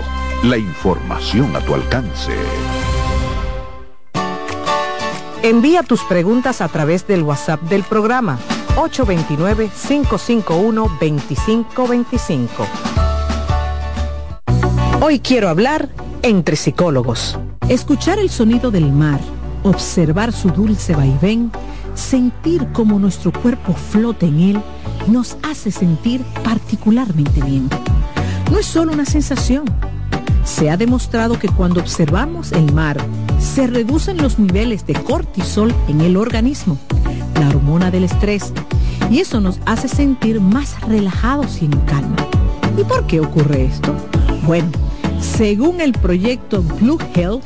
La información a tu alcance. Envía tus preguntas a través del WhatsApp del programa 829-551-2525. Hoy quiero hablar entre psicólogos. Escuchar el sonido del mar, observar su dulce vaivén, sentir cómo nuestro cuerpo flota en él, nos hace sentir particularmente bien. No es solo una sensación. Se ha demostrado que cuando observamos el mar, se reducen los niveles de cortisol en el organismo la hormona del estrés, y eso nos hace sentir más relajados y en calma. ¿Y por qué ocurre esto? Bueno, según el proyecto Blue Health,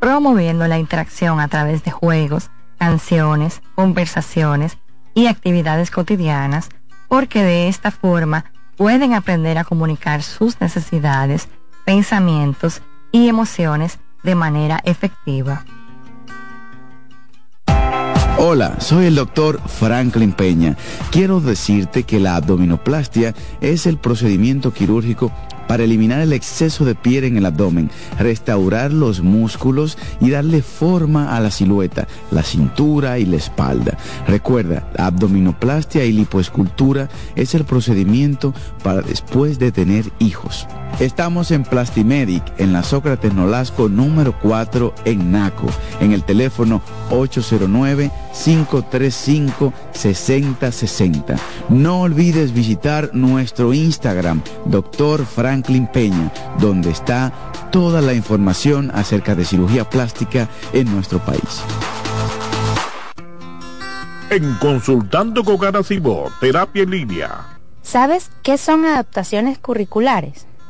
promoviendo la interacción a través de juegos, canciones, conversaciones y actividades cotidianas, porque de esta forma pueden aprender a comunicar sus necesidades, pensamientos y emociones de manera efectiva. Hola, soy el doctor Franklin Peña. Quiero decirte que la abdominoplastia es el procedimiento quirúrgico para eliminar el exceso de piel en el abdomen, restaurar los músculos y darle forma a la silueta, la cintura y la espalda. Recuerda, la abdominoplastia y lipoescultura es el procedimiento para después de tener hijos. Estamos en Plastimedic, en la Sócrates Nolasco número 4 en Naco, en el teléfono 809-535-6060. No olvides visitar nuestro Instagram, Dr. Franklin Peña, donde está toda la información acerca de cirugía plástica en nuestro país. En Consultando con Garacimo, Terapia en Línea. ¿Sabes qué son adaptaciones curriculares?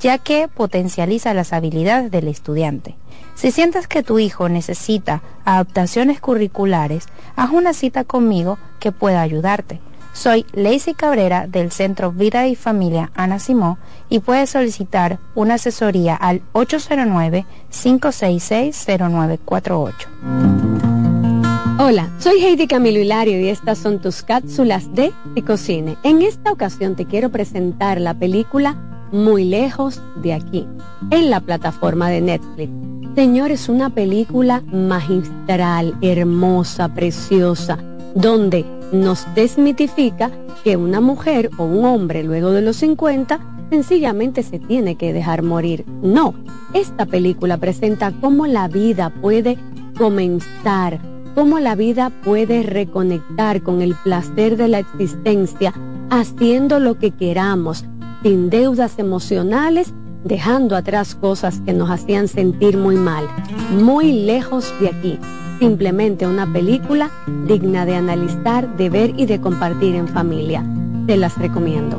ya que potencializa las habilidades del estudiante. Si sientes que tu hijo necesita adaptaciones curriculares, haz una cita conmigo que pueda ayudarte. Soy Lacey Cabrera del Centro Vida y Familia Ana Simó y puedes solicitar una asesoría al 809-566-0948. Hola, soy Heidi Camilo Hilario y estas son tus cápsulas de Picocine. En esta ocasión te quiero presentar la película Muy lejos de aquí, en la plataforma de Netflix. Señores, una película magistral, hermosa, preciosa, donde nos desmitifica que una mujer o un hombre luego de los 50 sencillamente se tiene que dejar morir. No, esta película presenta cómo la vida puede comenzar, cómo la vida puede reconectar con el placer de la existencia, haciendo lo que queramos, sin deudas emocionales, dejando atrás cosas que nos hacían sentir muy mal, muy lejos de aquí simplemente una película digna de analizar, de ver y de compartir en familia. Te las recomiendo.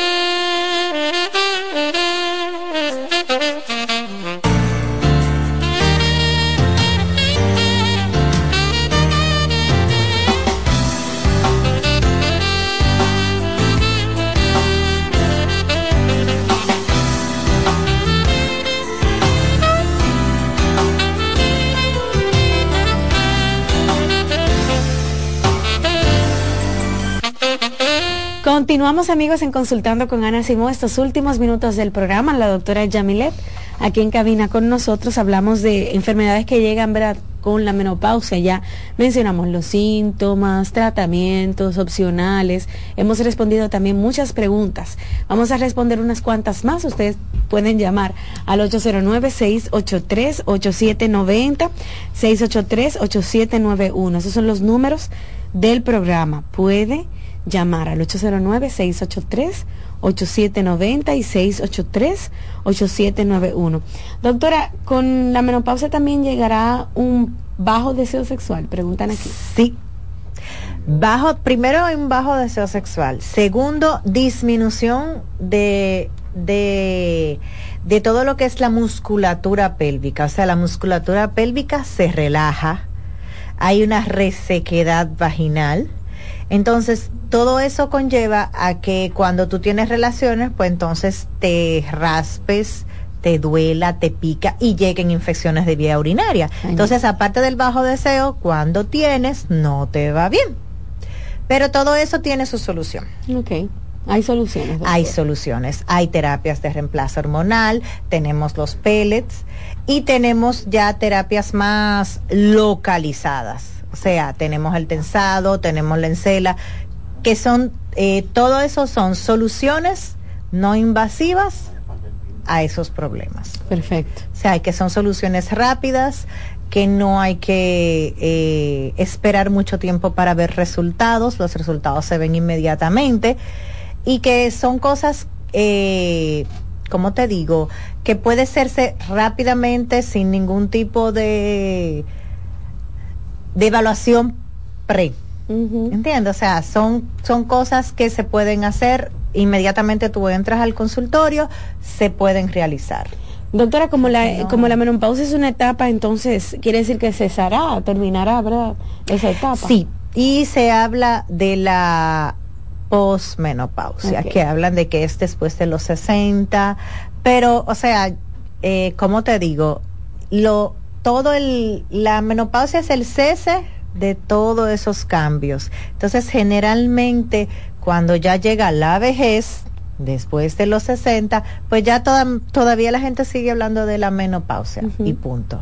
Continuamos amigos en Consultando con Ana Simón estos últimos minutos del programa. La doctora Yamilet, aquí en cabina con nosotros, hablamos de enfermedades que llegan ¿verdad? con la menopausia. Ya mencionamos los síntomas, tratamientos opcionales. Hemos respondido también muchas preguntas. Vamos a responder unas cuantas más. Ustedes pueden llamar al 809-683-8790, 683-8791. Esos son los números del programa. Puede llamar al 809-683-8790 y 683-8791. Doctora, ¿con la menopausia también llegará un bajo deseo sexual? Preguntan aquí. Sí. Bajo, primero un bajo deseo sexual. Segundo, disminución de, de, de todo lo que es la musculatura pélvica. O sea, la musculatura pélvica se relaja. Hay una resequedad vaginal entonces, todo eso conlleva a que cuando tú tienes relaciones, pues entonces te raspes, te duela, te pica y lleguen infecciones de vía urinaria. Entonces, aparte del bajo deseo, cuando tienes, no te va bien. Pero todo eso tiene su solución. Ok. Hay soluciones. Hay soluciones. Hay terapias de reemplazo hormonal, tenemos los pellets y tenemos ya terapias más localizadas o sea, tenemos el tensado, tenemos la encela, que son, eh, todo eso son soluciones no invasivas a esos problemas. Perfecto. O sea, que son soluciones rápidas, que no hay que eh, esperar mucho tiempo para ver resultados, los resultados se ven inmediatamente y que son cosas, eh, como te digo, que puede hacerse rápidamente sin ningún tipo de de evaluación pre. ¿Entiendes? O sea, son, son cosas que se pueden hacer inmediatamente tú entras al consultorio, se pueden realizar. Doctora, como la, como la menopausia es una etapa, entonces quiere decir que cesará, terminará, ¿verdad? Esa etapa. Sí, y se habla de la posmenopausia, que hablan de que es después de los 60, pero, o sea, eh, como te digo, lo, todo el, la menopausia es el cese de todos esos cambios. Entonces, generalmente, cuando ya llega la vejez, después de los 60, pues ya toda, todavía la gente sigue hablando de la menopausia y punto.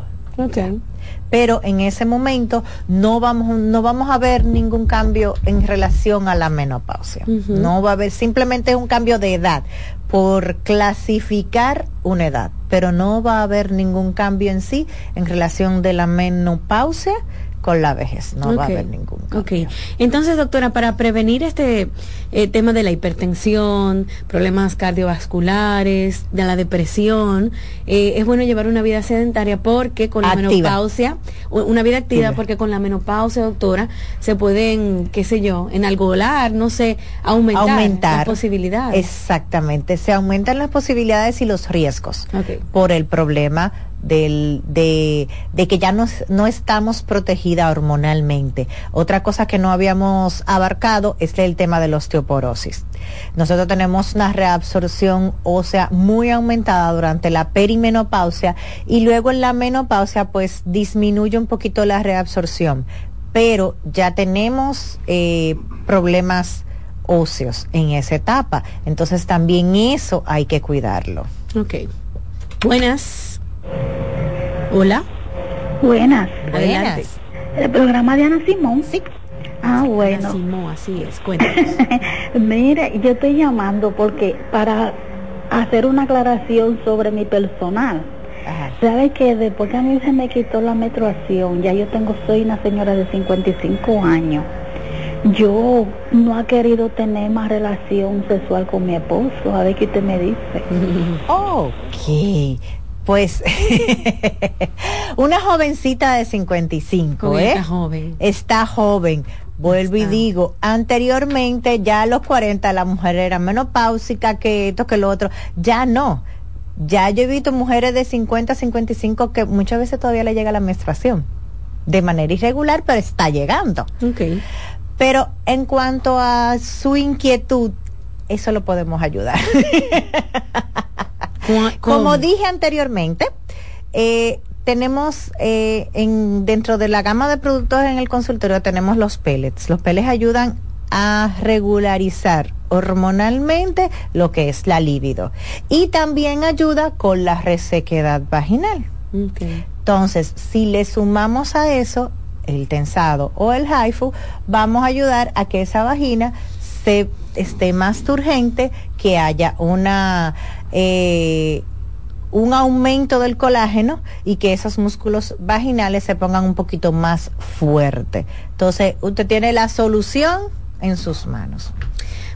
Pero en ese momento no vamos, no vamos a ver ningún cambio en relación a la menopausia. No va a haber simplemente un cambio de edad por clasificar una edad, pero no va a haber ningún cambio en sí en relación de la menopausia con la vejez. No va a haber ningún. Ok, entonces doctora, para prevenir este eh, tema de la hipertensión, problemas cardiovasculares, de la depresión, eh, es bueno llevar una vida sedentaria porque con la menopausia, una vida activa porque con la menopausia, doctora, se pueden, qué sé yo, enalgolar, no sé, aumentar, aumentar las posibilidades. Exactamente, se aumentan las posibilidades y los riesgos por el problema del, de, de que ya no, es- no estamos protegida hormonalmente. Otra cosa que no habíamos abarcado es el tema de la osteoporosis. Nosotros tenemos una reabsorción ósea muy aumentada durante la perimenopausia y luego en la menopausia pues disminuye un poquito la reabsorción, pero ya tenemos eh, problemas óseos en esa etapa. Entonces también eso hay que cuidarlo. Ok. Buenas. Hola. Buenas. Adelante. El programa de Ana Simón. Sí. Ah, bueno. Ana Simón, así es, [laughs] cuéntanos. Mire, yo estoy llamando porque para hacer una aclaración sobre mi personal. ¿Sabe que después que a mí se me quitó la menstruación, ya yo tengo, soy una señora de 55 años, yo no he querido tener más relación sexual con mi esposo? A ver qué usted me dice. [laughs] Ok. Pues [laughs] una jovencita de 55, Joven, ¿eh? está joven. Está joven. Vuelvo y digo, anteriormente ya a los 40 la mujer era menopáusica, que esto, que lo otro. Ya no. Ya yo he visto mujeres de 50, 55 que muchas veces todavía le llega la menstruación. De manera irregular, pero está llegando. Pero en cuanto a su inquietud, eso lo podemos ayudar. [laughs] Como dije anteriormente, eh, tenemos eh, en, dentro de la gama de productos en el consultorio tenemos los pellets. Los pellets ayudan a regularizar hormonalmente lo que es la libido y también ayuda con la resequedad vaginal. Entonces, si le sumamos a eso el tensado o el haifu, vamos a ayudar a que esa vagina se esté más turgente, que haya una eh, un aumento del colágeno y que esos músculos vaginales se pongan un poquito más fuerte. Entonces, usted tiene la solución en sus manos.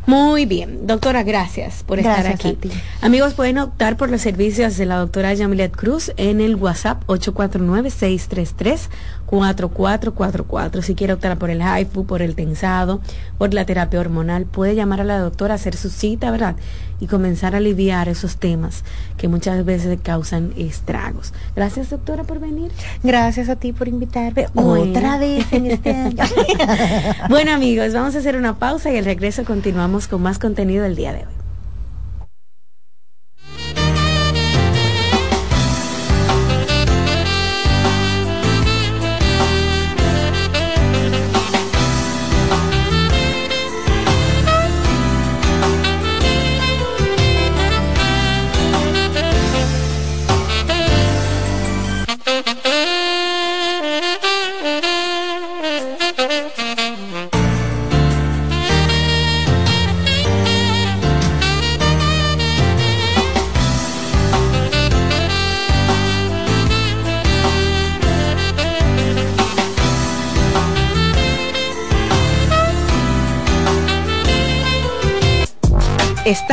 Muy bien, doctora, gracias por estar aquí. Amigos, pueden optar por los servicios de la doctora Yamilet Cruz en el WhatsApp 849-633-4444. Si quiere optar por el HIFU, por el tensado, por la terapia hormonal, puede llamar a la doctora, hacer su cita, ¿verdad? Y comenzar a aliviar esos temas que muchas veces causan estragos. Gracias, doctora, por venir. Gracias a ti por invitarme Bueno. otra vez en este año. [laughs] bueno, amigos, vamos a hacer una pausa y al regreso continuamos con más contenido del día de hoy.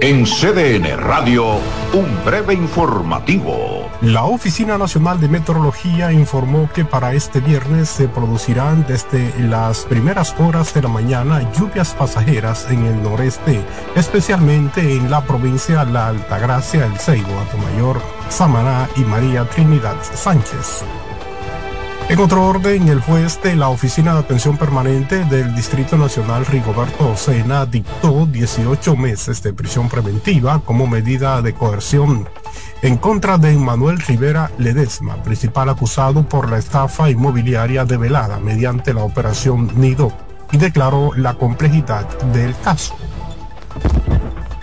En CDN Radio, un breve informativo. La Oficina Nacional de Meteorología informó que para este viernes se producirán desde las primeras horas de la mañana lluvias pasajeras en el noreste, especialmente en la provincia La Altagracia, El Ceibo, Atomayor, Samaná y María Trinidad Sánchez. En otro orden, el juez de la Oficina de Atención Permanente del Distrito Nacional Rigoberto Ocena dictó 18 meses de prisión preventiva como medida de coerción en contra de Manuel Rivera Ledesma, principal acusado por la estafa inmobiliaria develada mediante la operación Nido, y declaró la complejidad del caso.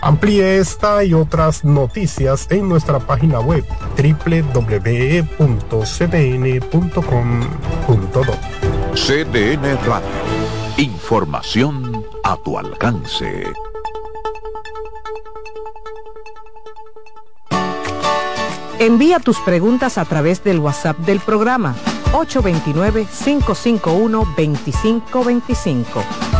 Amplíe esta y otras noticias en nuestra página web www.cdn.com.do. CDN Radio. Información a tu alcance. Envía tus preguntas a través del WhatsApp del programa 829-551-2525.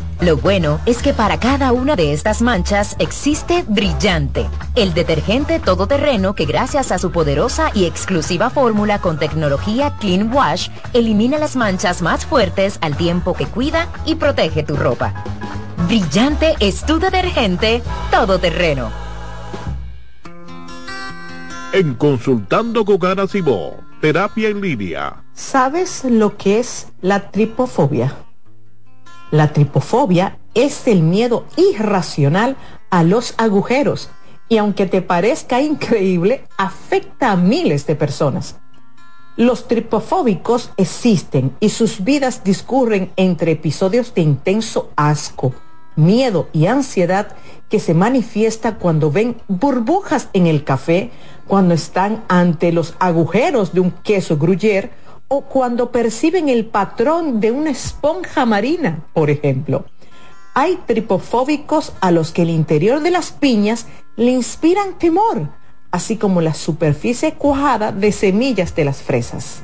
Lo bueno es que para cada una de estas manchas existe Brillante, el detergente todoterreno que gracias a su poderosa y exclusiva fórmula con tecnología Clean Wash elimina las manchas más fuertes al tiempo que cuida y protege tu ropa. Brillante es tu detergente todoterreno. En Consultando con Ana Simó, terapia en línea. ¿Sabes lo que es la tripofobia? La tripofobia es el miedo irracional a los agujeros y aunque te parezca increíble, afecta a miles de personas. Los tripofóbicos existen y sus vidas discurren entre episodios de intenso asco, miedo y ansiedad que se manifiesta cuando ven burbujas en el café, cuando están ante los agujeros de un queso gruyere o cuando perciben el patrón de una esponja marina, por ejemplo. Hay tripofóbicos a los que el interior de las piñas le inspiran temor, así como la superficie cuajada de semillas de las fresas.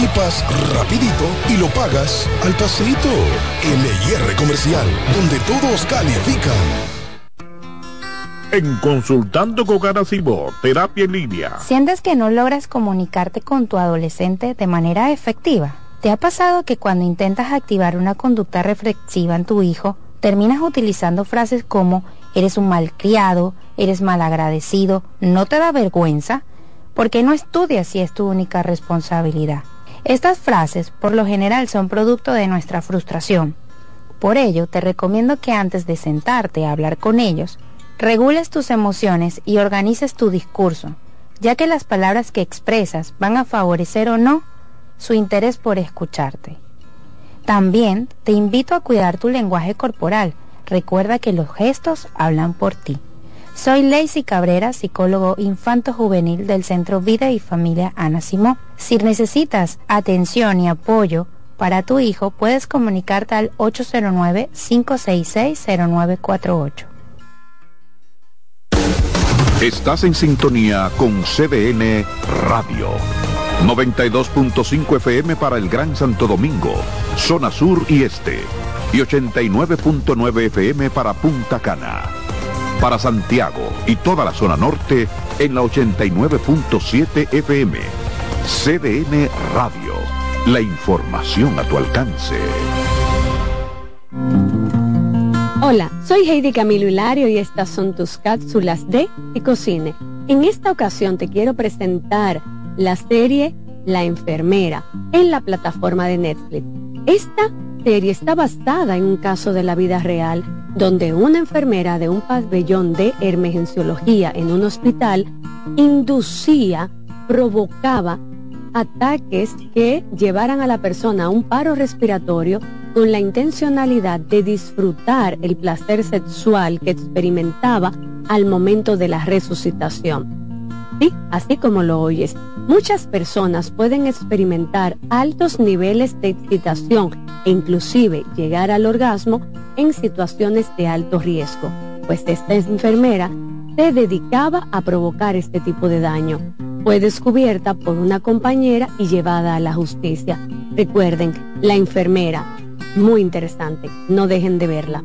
equipas rapidito y lo pagas al paseito. LIR Comercial, donde todos califican. En Consultando con Ana Simó, terapia en línea. ¿Sientes que no logras comunicarte con tu adolescente de manera efectiva? ¿Te ha pasado que cuando intentas activar una conducta reflexiva en tu hijo, terminas utilizando frases como eres un malcriado, eres malagradecido, no te da vergüenza? ¿Por qué no estudias si es tu única responsabilidad? Estas frases por lo general son producto de nuestra frustración. Por ello, te recomiendo que antes de sentarte a hablar con ellos, regules tus emociones y organices tu discurso, ya que las palabras que expresas van a favorecer o no su interés por escucharte. También te invito a cuidar tu lenguaje corporal. Recuerda que los gestos hablan por ti. Soy Lacey Cabrera, psicólogo infanto-juvenil del Centro Vida y Familia Ana Simó. Si necesitas atención y apoyo para tu hijo, puedes comunicarte al 809-566-0948. Estás en sintonía con CDN Radio. 92.5 FM para el Gran Santo Domingo, zona sur y este. Y 89.9 FM para Punta Cana. Para Santiago y toda la zona norte en la 89.7 FM. CDN Radio. La información a tu alcance. Hola, soy Heidi Camilo Hilario y estas son tus cápsulas de y cocine. En esta ocasión te quiero presentar la serie La enfermera en la plataforma de Netflix. Esta serie está basada en un caso de la vida real donde una enfermera de un pabellón de emergenciología en un hospital inducía, provocaba ataques que llevaran a la persona a un paro respiratorio con la intencionalidad de disfrutar el placer sexual que experimentaba al momento de la resucitación. Sí, así como lo oyes, muchas personas pueden experimentar altos niveles de excitación e inclusive llegar al orgasmo en situaciones de alto riesgo, pues esta enfermera se dedicaba a provocar este tipo de daño. Fue descubierta por una compañera y llevada a la justicia. Recuerden, la enfermera, muy interesante, no dejen de verla.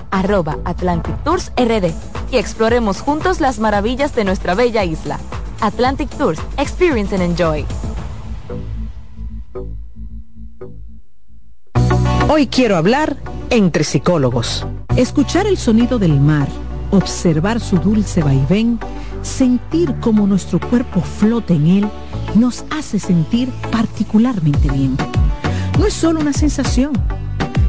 arroba Atlantic Tours RD y exploremos juntos las maravillas de nuestra bella isla. Atlantic Tours, Experience and Enjoy. Hoy quiero hablar entre psicólogos. Escuchar el sonido del mar, observar su dulce vaivén, sentir cómo nuestro cuerpo flota en él, nos hace sentir particularmente bien. No es solo una sensación.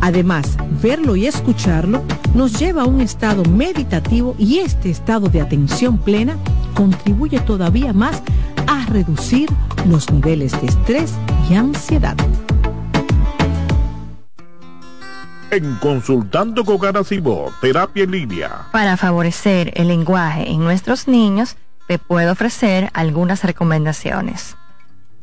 Además, verlo y escucharlo nos lleva a un estado meditativo y este estado de atención plena contribuye todavía más a reducir los niveles de estrés y ansiedad. En Consultando con Garacimo, Terapia en Línea. Para favorecer el lenguaje en nuestros niños, te puedo ofrecer algunas recomendaciones.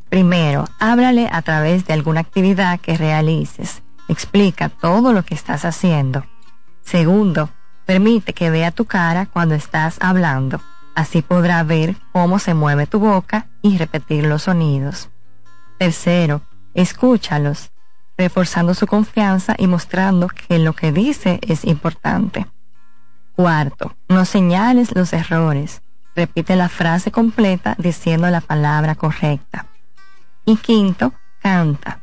Primero, háblale a través de alguna actividad que realices. Explica todo lo que estás haciendo. Segundo, permite que vea tu cara cuando estás hablando. Así podrá ver cómo se mueve tu boca y repetir los sonidos. Tercero, escúchalos, reforzando su confianza y mostrando que lo que dice es importante. Cuarto, no señales los errores. Repite la frase completa diciendo la palabra correcta. Y quinto, canta,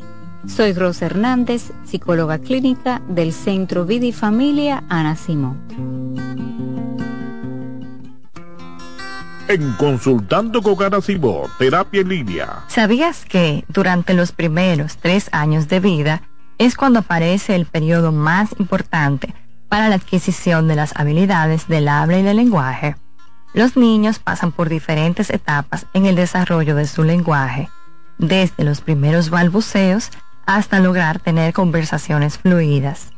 Soy Rosa Hernández, psicóloga clínica del Centro Vida y Familia Ana Simón. en Consultando con Garacimo, Terapia en Línea. ¿Sabías que durante los primeros tres años de vida es cuando aparece el periodo más importante para la adquisición de las habilidades del habla y del lenguaje? Los niños pasan por diferentes etapas en el desarrollo de su lenguaje, desde los primeros balbuceos hasta lograr tener conversaciones fluidas.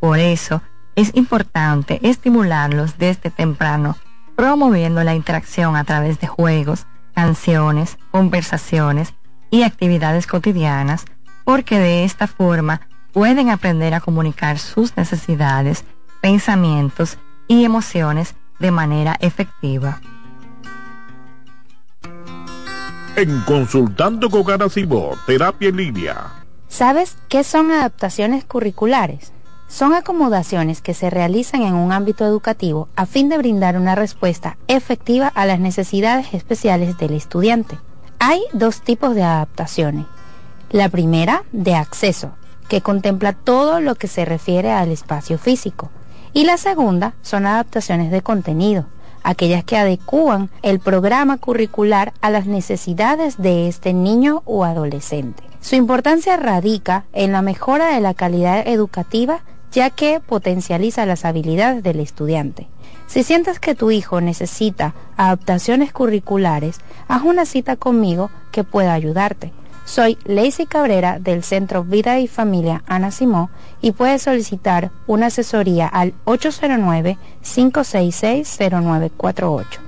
Por eso, es importante estimularlos desde temprano promoviendo la interacción a través de juegos, canciones, conversaciones y actividades cotidianas, porque de esta forma pueden aprender a comunicar sus necesidades, pensamientos y emociones de manera efectiva. En Consultando con Terapia en. ¿Sabes qué son adaptaciones curriculares? son acomodaciones que se realizan en un ámbito educativo a fin de brindar una respuesta efectiva a las necesidades especiales del estudiante. Hay dos tipos de adaptaciones. La primera, de acceso, que contempla todo lo que se refiere al espacio físico. Y la segunda son adaptaciones de contenido, aquellas que adecúan el programa curricular a las necesidades de este niño o adolescente. Su importancia radica en la mejora de la calidad educativa ya que potencializa las habilidades del estudiante. Si sientes que tu hijo necesita adaptaciones curriculares, haz una cita conmigo que pueda ayudarte. Soy Lacey Cabrera del Centro Vida y Familia Ana Simó y puedes solicitar una asesoría al 809-566-0948.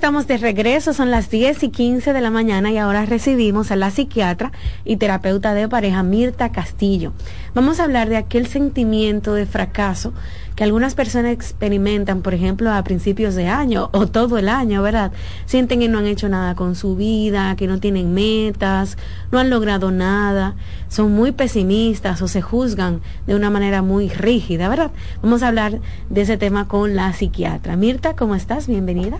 Estamos de regreso, son las 10 y 15 de la mañana y ahora recibimos a la psiquiatra y terapeuta de pareja Mirta Castillo. Vamos a hablar de aquel sentimiento de fracaso que algunas personas experimentan, por ejemplo, a principios de año o todo el año, ¿verdad? Sienten que no han hecho nada con su vida, que no tienen metas, no han logrado nada, son muy pesimistas o se juzgan de una manera muy rígida, ¿verdad? Vamos a hablar de ese tema con la psiquiatra. Mirta, ¿cómo estás? Bienvenida.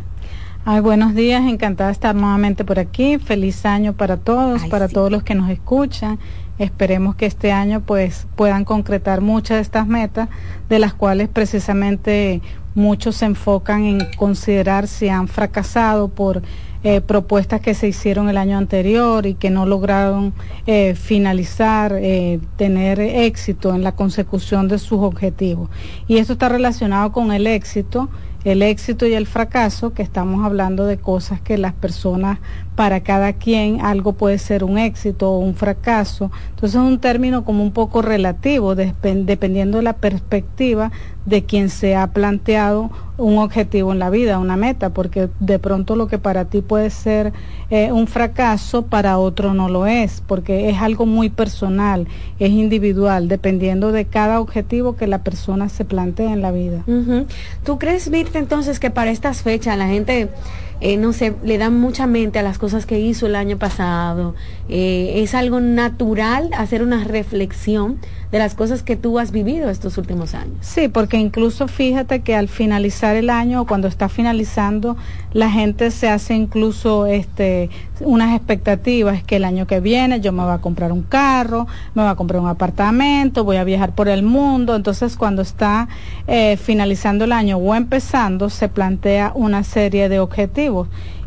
Ay, buenos días, encantada de estar nuevamente por aquí. Feliz año para todos, para todos los que nos escuchan. Esperemos que este año pues puedan concretar muchas de estas metas, de las cuales precisamente muchos se enfocan en considerar si han fracasado por eh, propuestas que se hicieron el año anterior y que no lograron eh, finalizar, eh, tener éxito en la consecución de sus objetivos. Y esto está relacionado con el éxito el éxito y el fracaso, que estamos hablando de cosas que las personas, para cada quien, algo puede ser un éxito o un fracaso. Entonces es un término como un poco relativo, dependiendo de la perspectiva de quien se ha planteado un objetivo en la vida, una meta, porque de pronto lo que para ti puede ser eh, un fracaso, para otro no lo es, porque es algo muy personal, es individual, dependiendo de cada objetivo que la persona se plantee en la vida. ¿Tú crees, entonces que para estas fechas la gente, eh, no sé, le da mucha mente a las cosas que hizo el año pasado? Eh, ¿Es algo natural hacer una reflexión de las cosas que tú has vivido estos últimos años? Sí, porque incluso fíjate que al finalizar el año o cuando está finalizando, la gente se hace incluso este unas expectativas que el año que viene yo me voy a comprar un carro, me voy a comprar un apartamento, voy a viajar por el mundo. Entonces, cuando está eh, finalizando el año o empezando, se plantea una serie de objetivos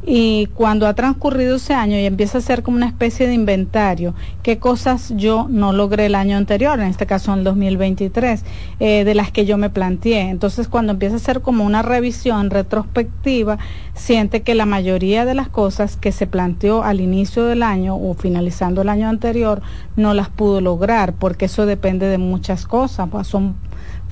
y cuando ha transcurrido ese año y empieza a ser como una especie de inventario, qué cosas yo no logré el año anterior, en este caso en el 2023, eh, de las que yo me planteé. Entonces cuando empieza a ser como una revisión retrospectiva, siente que la mayoría de las cosas que se planteó al inicio del año o finalizando el año anterior no las pudo lograr, porque eso depende de muchas cosas, pues son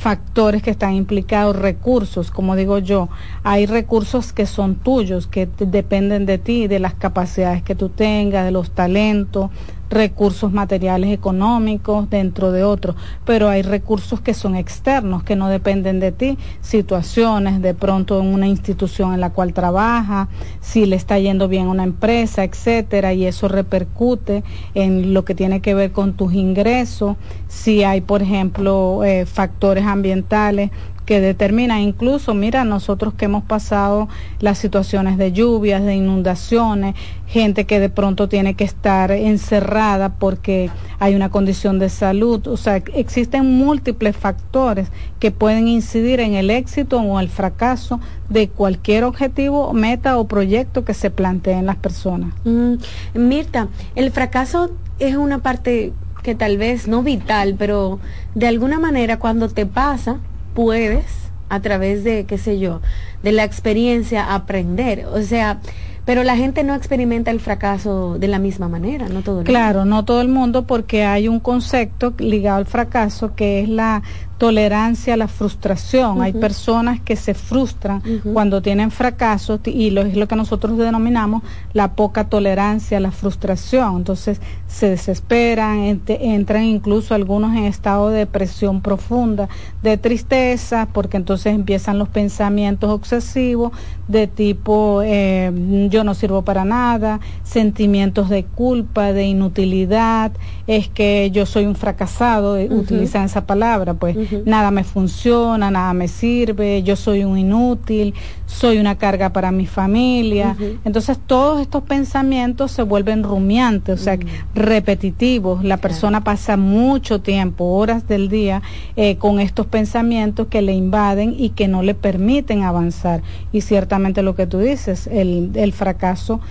factores que están implicados, recursos, como digo yo, hay recursos que son tuyos, que dependen de ti, de las capacidades que tú tengas, de los talentos, recursos materiales económicos, dentro de otros, pero hay recursos que son externos, que no dependen de ti, situaciones de pronto en una institución en la cual trabaja, si le está yendo bien una empresa, etcétera, y eso repercute en lo que tiene que ver con tus ingresos, si hay, por ejemplo, eh, factores ambientales que determina incluso, mira, nosotros que hemos pasado las situaciones de lluvias, de inundaciones, gente que de pronto tiene que estar encerrada porque hay una condición de salud, o sea, existen múltiples factores que pueden incidir en el éxito o el fracaso de cualquier objetivo, meta o proyecto que se plantee en las personas. Mm, Mirta, el fracaso es una parte que tal vez no vital, pero de alguna manera cuando te pasa, puedes a través de, qué sé yo, de la experiencia aprender. O sea, pero la gente no experimenta el fracaso de la misma manera, no todo el claro, mundo. no todo el mundo porque hay un concepto ligado al fracaso que es la tolerancia a la frustración. Hay personas que se frustran cuando tienen fracasos y lo, es lo que nosotros denominamos la poca tolerancia a la frustración. Entonces se desesperan, entran incluso algunos en estado de depresión profunda, de tristeza, porque entonces empiezan los pensamientos obsesivos de tipo eh, yo no sirvo para nada, sentimientos de culpa, de inutilidad, es que yo soy un fracasado, utilizan esa palabra, pues nada me funciona, nada me sirve, yo soy un inútil, soy una carga para mi familia. Entonces todos estos pensamientos se vuelven rumiantes, o sea, repetitivos. La persona pasa mucho tiempo, horas del día, eh, con estos pensamientos que le invaden y que no le permiten avanzar. Y ciertamente lo que tú dices, el, el fracaso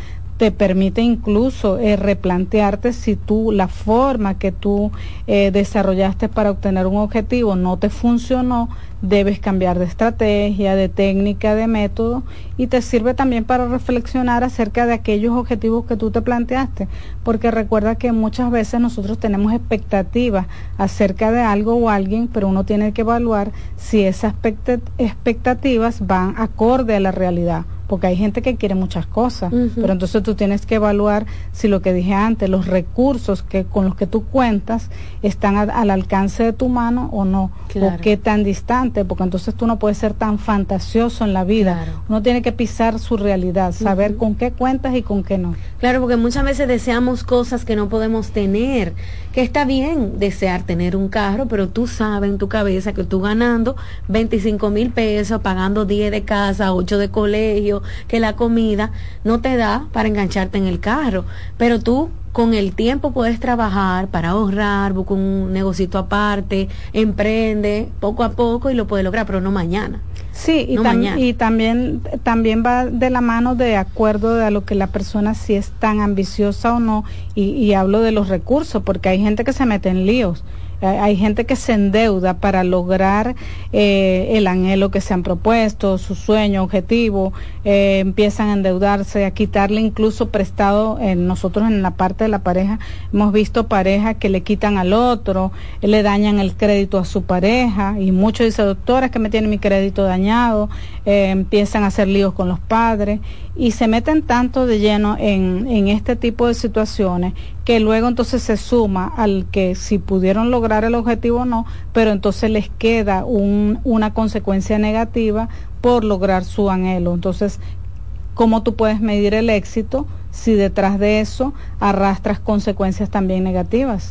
te permite incluso eh, replantearte si tú la forma que tú eh, desarrollaste para obtener un objetivo no te funcionó, debes cambiar de estrategia, de técnica, de método y te sirve también para reflexionar acerca de aquellos objetivos que tú te planteaste, porque recuerda que muchas veces nosotros tenemos expectativas acerca de algo o alguien, pero uno tiene que evaluar si esas expectativas van acorde a la realidad porque hay gente que quiere muchas cosas, pero entonces tú tienes que evaluar si lo que dije antes, los recursos que con los que tú cuentas están al alcance de tu mano o no, o qué tan distante, porque entonces tú no puedes ser tan fantasioso en la vida. Uno tiene que pisar su realidad, saber con qué cuentas y con qué no. Claro, porque muchas veces deseamos cosas que no podemos tener, que está bien desear tener un carro, pero tú sabes en tu cabeza que tú ganando 25 mil pesos, pagando 10 de casa, 8 de colegio, que la comida no te da para engancharte en el carro, pero tú con el tiempo puedes trabajar para ahorrar, buscar un negocito aparte, emprende poco a poco y lo puedes lograr, pero no mañana. Sí, y, y también, también va de la mano de acuerdo a lo que la persona si es tan ambiciosa o no, y, y hablo de los recursos, porque hay gente que se mete en líos hay gente que se endeuda para lograr eh, el anhelo que se han propuesto, su sueño, objetivo, eh, empiezan a endeudarse, a quitarle incluso prestado, nosotros en la parte de la pareja hemos visto parejas que le quitan al otro, le dañan el crédito a su pareja y muchos dicen, doctora, que me tiene mi crédito dañado, empiezan a hacer líos con los padres y se meten tanto de lleno en, en este tipo de situaciones que luego entonces se suma al que si pudieron lograr el objetivo o no, pero entonces les queda un, una consecuencia negativa por lograr su anhelo. Entonces, ¿cómo tú puedes medir el éxito? si detrás de eso arrastras consecuencias también negativas.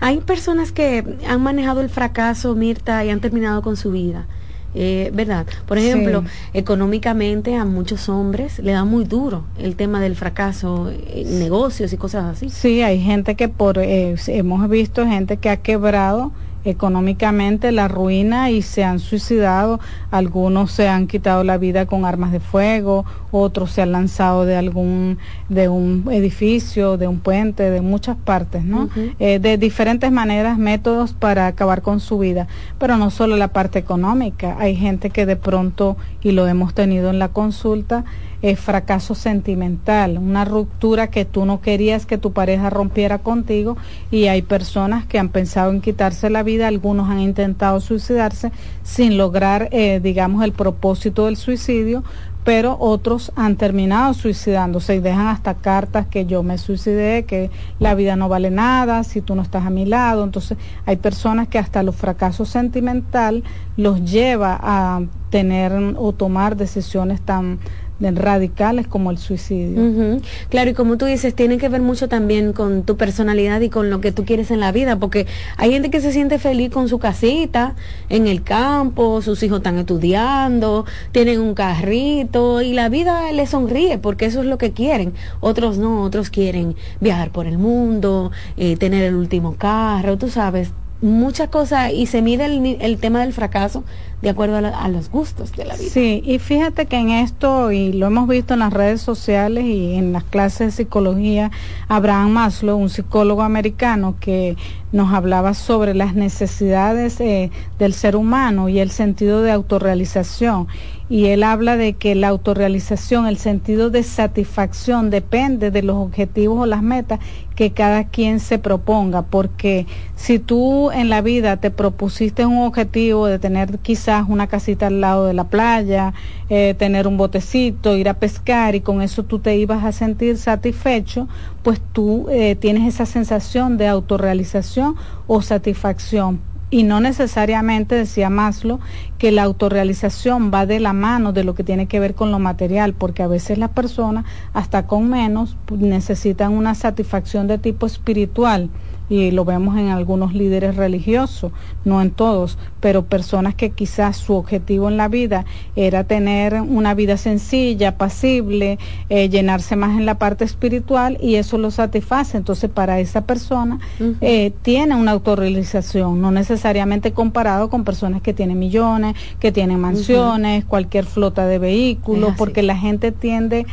Hay personas que han manejado el fracaso, Mirta, y han terminado con su vida. Eh, ¿verdad? Por ejemplo, económicamente a muchos hombres le da muy duro el tema del fracaso en negocios y cosas así. Sí, hay gente que por, eh, hemos visto gente que ha quebrado económicamente la ruina y se han suicidado, algunos se han quitado la vida con armas de fuego, otros se han lanzado de algún de un edificio, de un puente, de muchas partes, ¿no? Eh, de diferentes maneras, métodos para acabar con su vida, pero no solo la parte económica, hay gente que de pronto y lo hemos tenido en la consulta es fracaso sentimental, una ruptura que tú no querías que tu pareja rompiera contigo y hay personas que han pensado en quitarse la vida, algunos han intentado suicidarse sin lograr, eh, digamos, el propósito del suicidio, pero otros han terminado suicidándose y dejan hasta cartas que yo me suicidé, que la vida no vale nada si tú no estás a mi lado. Entonces hay personas que hasta los fracasos sentimental los lleva a tener o tomar decisiones tan radicales como el suicidio. Claro, y como tú dices, tiene que ver mucho también con tu personalidad y con lo que tú quieres en la vida, porque hay gente que se siente feliz con su casita, en el campo, sus hijos están estudiando, tienen un carrito y la vida les sonríe porque eso es lo que quieren. Otros no, otros quieren viajar por el mundo, eh, tener el último carro, tú sabes, muchas cosas y se mide el, el tema del fracaso de acuerdo a, los gustos de la vida. Sí, y fíjate que en esto, y lo hemos visto en las redes sociales y en las clases de psicología, Abraham Maslow, un psicólogo americano que nos hablaba sobre las necesidades eh, del ser humano y el sentido de autorrealización. Y él habla de que la autorrealización, el sentido de satisfacción depende de los objetivos o las metas que cada quien se proponga, porque si tú en la vida te propusiste un objetivo de tener quizás una casita al lado de la playa, eh, tener un botecito, ir a pescar y con eso tú te ibas a sentir satisfecho, pues tú eh, tienes esa sensación de autorrealización o satisfacción. Y no necesariamente, decía Maslow, que la autorrealización va de la mano de lo que tiene que ver con lo material, porque a veces las personas, hasta con menos, necesitan una satisfacción de tipo espiritual y lo vemos en algunos líderes religiosos, no en todos, pero personas que quizás su objetivo en la vida era tener una vida sencilla, pasible, eh, llenarse más en la parte espiritual y eso lo satisface. Entonces para esa persona eh, tiene una autorrealización, no necesariamente comparado con personas que tienen millones, que tienen mansiones, cualquier flota de vehículos, porque la gente tiende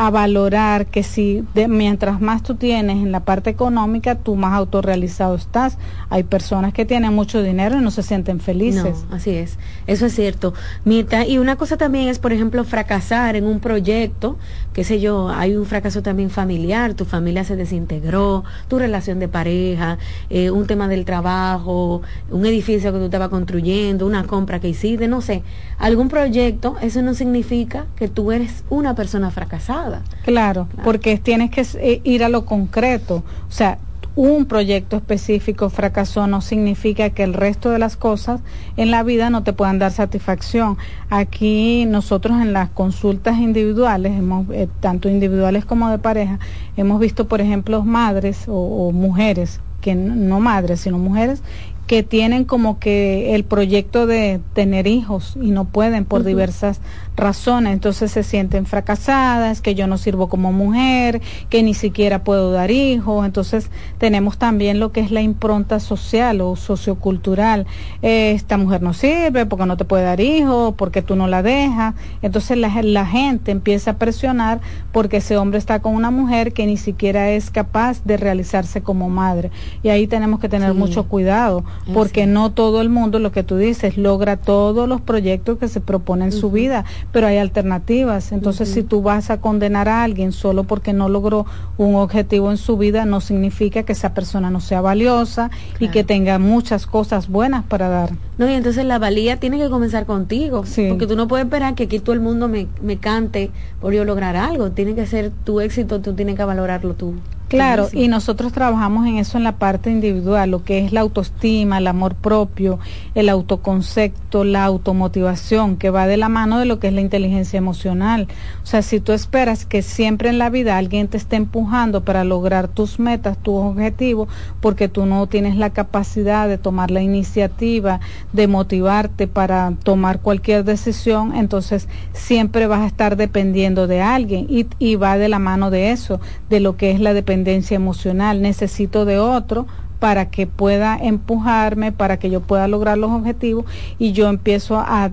a valorar que si de, mientras más tú tienes en la parte económica, tú más autorrealizado estás. Hay personas que tienen mucho dinero y no se sienten felices. No, así es, eso es cierto. Mirta, y una cosa también es, por ejemplo, fracasar en un proyecto, qué sé yo, hay un fracaso también familiar, tu familia se desintegró, tu relación de pareja, eh, un tema del trabajo, un edificio que tú estabas construyendo, una compra que hiciste, no sé, algún proyecto, eso no significa que tú eres una persona fracasada. Claro, porque tienes que eh, ir a lo concreto. O sea, un proyecto específico fracasó no significa que el resto de las cosas en la vida no te puedan dar satisfacción. Aquí nosotros en las consultas individuales, eh, tanto individuales como de pareja, hemos visto, por ejemplo, madres o, mujeres que no madres, sino mujeres que tienen como que el proyecto de tener hijos y no pueden por diversas razones, entonces se sienten fracasadas, que yo no sirvo como mujer, que ni siquiera puedo dar hijos, entonces tenemos también lo que es la impronta social o sociocultural, eh, esta mujer no sirve porque no te puede dar hijos, porque tú no la dejas, entonces la, la gente empieza a presionar porque ese hombre está con una mujer que ni siquiera es capaz de realizarse como madre. Y ahí tenemos que tener mucho cuidado porque no todo el mundo, lo que tú dices, logra todos los proyectos que se proponen en su vida, pero hay alternativas. Entonces, si tú vas a condenar a alguien solo porque no logró un objetivo en su vida, no significa que esa persona no sea valiosa y que tenga muchas cosas buenas para dar. No, y entonces la valía tiene que comenzar contigo, porque tú no puedes esperar que aquí todo el mundo me, me cante por yo lograr algo, tiene que ser tu éxito, tú tienes que valorarlo tú. Claro, y nosotros trabajamos en eso en la parte individual, lo que es la autoestima, el amor propio, el autoconcepto, la automotivación, que va de la mano de lo que es la inteligencia emocional. O sea, si tú esperas que siempre en la vida alguien te esté empujando para lograr tus metas, tus objetivos, porque tú no tienes la capacidad de tomar la iniciativa, de motivarte para tomar cualquier decisión, entonces siempre vas a estar dependiendo de alguien y, y va de la mano de eso, de lo que es la dependencia emocional, necesito de otro para que pueda empujarme, para que yo pueda lograr los objetivos y yo empiezo a,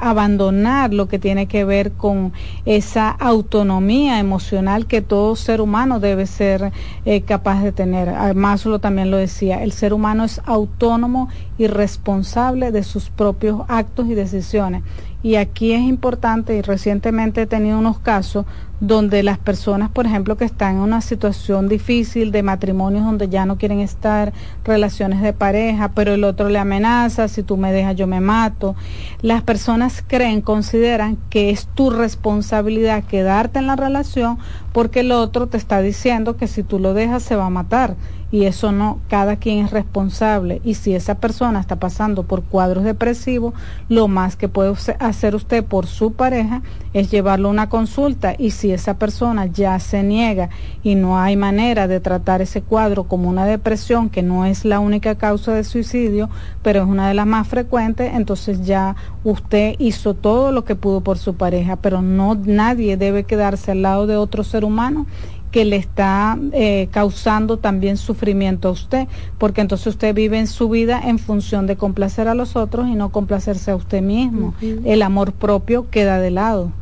abandonar lo que tiene que ver con esa autonomía emocional que todo ser humano debe ser eh, capaz de tener. Maslow también lo decía, el ser humano es autónomo y responsable de sus propios actos y decisiones. Y aquí es importante, y recientemente he tenido unos casos donde las personas, por ejemplo, que están en una situación difícil de matrimonios donde ya no quieren estar, relaciones de pareja, pero el otro le amenaza, si tú me dejas yo me mato, las personas creen, consideran que es tu responsabilidad quedarte en la relación porque el otro te está diciendo que si tú lo dejas se va a matar y eso no, cada quien es responsable. Y si esa persona está pasando por cuadros depresivos, lo más que puede hacer usted por su pareja es llevarlo a una consulta. Y si esa persona ya se niega y no hay manera de tratar ese cuadro como una depresión que no es la única causa de suicidio, pero es una de las más frecuentes, entonces ya usted hizo todo lo que pudo por su pareja, pero no nadie debe quedarse al lado de otro ser humano que le está eh, causando también sufrimiento a usted, porque entonces usted vive en su vida en función de complacer a los otros y no complacerse a usted mismo. El amor propio queda de lado.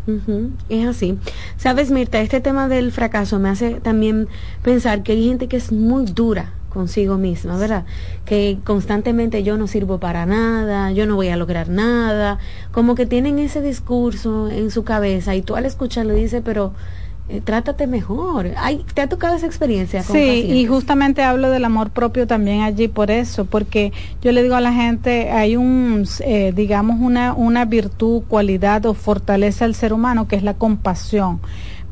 Es así. Sabes, Mirta, este tema del fracaso me hace también pensar que hay gente que es muy dura consigo misma, ¿verdad? Que constantemente yo no sirvo para nada, yo no voy a lograr nada, como que tienen ese discurso en su cabeza y tú al escucharlo dices, pero eh, trátate mejor. Ay, ¿Te ha tocado esa experiencia? sí, y justamente hablo del amor propio también allí por eso, porque yo le digo a la gente, hay un, eh, digamos, una, una virtud, cualidad o fortaleza del ser humano que es la compasión.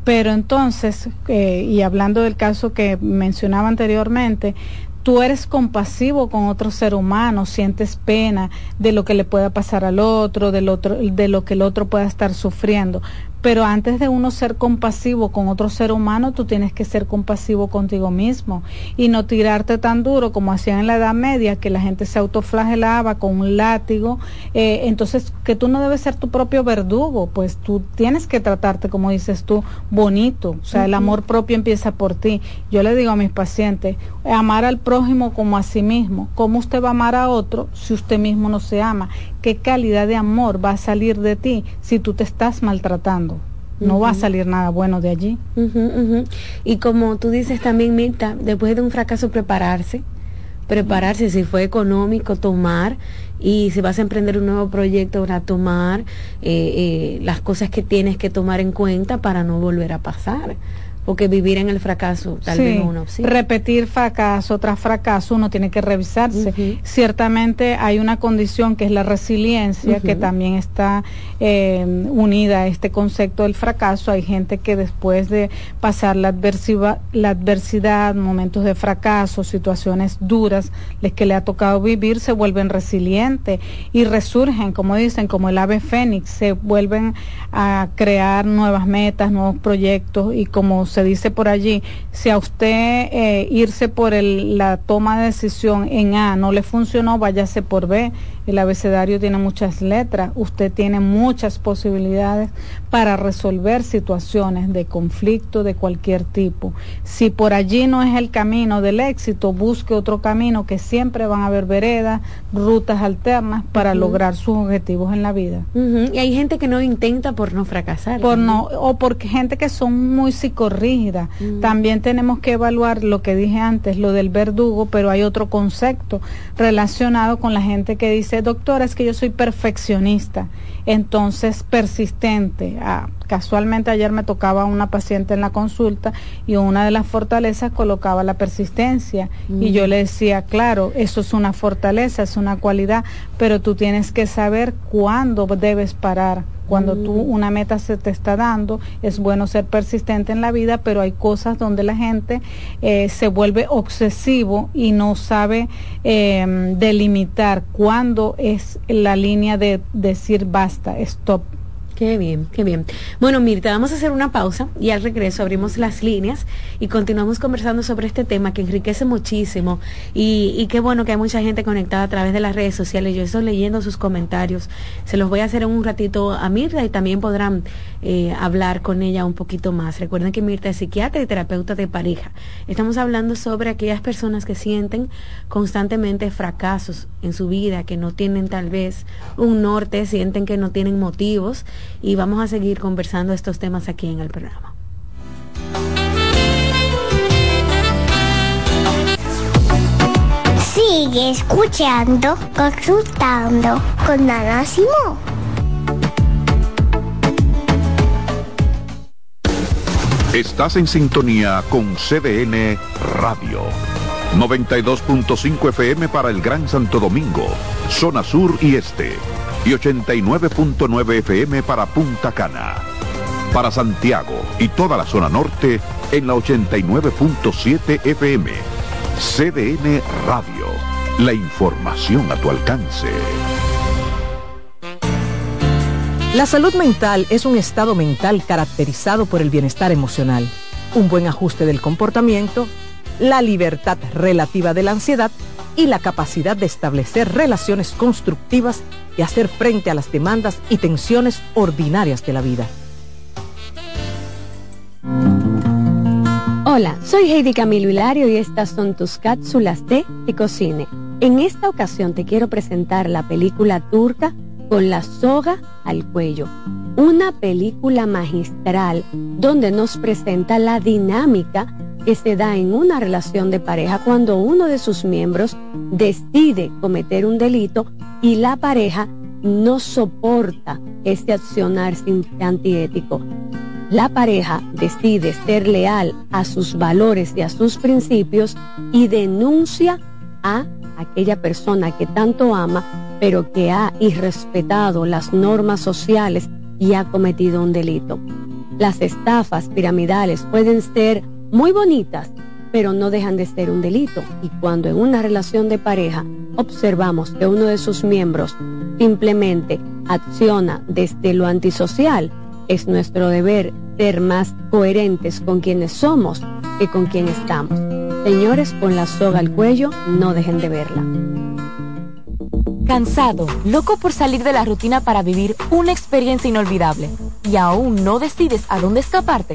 Pero entonces, eh, y hablando del caso que mencionaba anteriormente, tú eres compasivo con otro ser humano, sientes pena de lo que le pueda pasar al otro, del otro, de lo que el otro pueda estar sufriendo. Pero antes de uno ser compasivo con otro ser humano, tú tienes que ser compasivo contigo mismo y no tirarte tan duro como hacían en la Edad Media, que la gente se autoflagelaba con un látigo. Eh, entonces, que tú no debes ser tu propio verdugo, pues tú tienes que tratarte, como dices tú, bonito. O sea, el amor propio empieza por ti. Yo le digo a mis pacientes, amar al prójimo como a sí mismo. ¿Cómo usted va a amar a otro si usted mismo no se ama? ¿Qué calidad de amor va a salir de ti si tú te estás maltratando? no va a salir nada bueno de allí. Y como tú dices también, Mirta, después de un fracaso prepararse, prepararse, si fue económico, tomar. Y si vas a emprender un nuevo proyecto, para tomar eh, eh, las cosas que tienes que tomar en cuenta para no volver a pasar porque vivir en el fracaso tal vez no una opción. Repetir fracaso tras fracaso, uno tiene que revisarse. Ciertamente hay una condición que es la resiliencia, que también está eh, unida a este concepto del fracaso. Hay gente que después de pasar la adversidad, la adversidad momentos de fracaso, situaciones duras, les que le ha tocado vivir, se vuelven resilientes y resurgen, como dicen, como el ave fénix, se vuelven a crear nuevas metas, nuevos proyectos y como se dice por allí, si a usted eh, irse por el, la toma de decisión en A no le funcionó, váyase por B. El abecedario tiene muchas letras, usted tiene muchas posibilidades para resolver situaciones de conflicto de cualquier tipo. Si por allí no es el camino del éxito, busque otro camino que siempre van a haber veredas, rutas alternas para lograr sus objetivos en la vida. Y hay gente que no intenta por no fracasar. Por no, o porque gente que son muy psicorrígidas. También tenemos que evaluar lo que dije antes, lo del verdugo, pero hay otro concepto relacionado con la gente que dice doctora, es que yo soy perfeccionista, entonces persistente. Ah, casualmente ayer me tocaba una paciente en la consulta y una de las fortalezas colocaba la persistencia y yo le decía, claro, eso es una fortaleza, es una cualidad, pero tú tienes que saber cuándo debes parar cuando tú mm. una meta se te está dando, es bueno ser persistente en la vida, pero hay cosas donde la gente eh, se vuelve obsesivo y no sabe em, delimitar cuándo es la línea de decir basta, stop. Qué bien, qué bien. Bueno, Mirta, vamos a hacer una pausa y al regreso abrimos las líneas y continuamos conversando sobre este tema que enriquece muchísimo y, qué bueno que hay mucha gente conectada a través de las redes sociales. Yo estoy leyendo sus comentarios. Se los voy a hacer en un ratito a Mirta y también podrán eh, hablar con ella un poquito más. Recuerden que Mirta es psiquiatra y terapeuta de pareja. Estamos hablando sobre aquellas personas que sienten constantemente fracasos en su vida, que no tienen tal vez un norte, sienten que no tienen motivos y vamos a seguir conversando estos temas aquí en el programa. Sigue escuchando, consultando con Ana Simón. Estás en sintonía con CDN Radio. 92.5 FM para el Gran Santo Domingo, zona sur y este y 89.9 FM para Punta Cana. Para Santiago y toda la zona norte en la 89.7 FM. CDN Radio. La información a tu alcance. La salud mental es un estado mental caracterizado por el bienestar emocional, un buen ajuste del comportamiento, la libertad relativa de la ansiedad y la capacidad de establecer relaciones constructivas y hacer frente a las demandas y tensiones ordinarias de la vida. Hola, soy Heidi Camilo Hilario y estas son tus cápsulas de Ecocine. En esta ocasión te quiero presentar la película turca Con la soga al cuello, una película magistral donde nos presenta la dinámica que se da en una relación de pareja cuando uno de sus miembros decide cometer un delito y la pareja no soporta este accionar antiético. La pareja decide ser leal a sus valores y a sus principios y denuncia a aquella persona que tanto ama, pero que ha irrespetado las normas sociales y ha cometido un delito. Las estafas piramidales pueden ser muy bonitas, pero no dejan de ser un delito. Y cuando en una relación de pareja observamos que uno de sus miembros simplemente acciona desde lo antisocial, es nuestro deber ser más coherentes con quienes somos que con quien estamos. Señores, con la soga al cuello, no dejen de verla. Cansado, loco por salir de la rutina para vivir una experiencia inolvidable y aún no decides a dónde escaparte.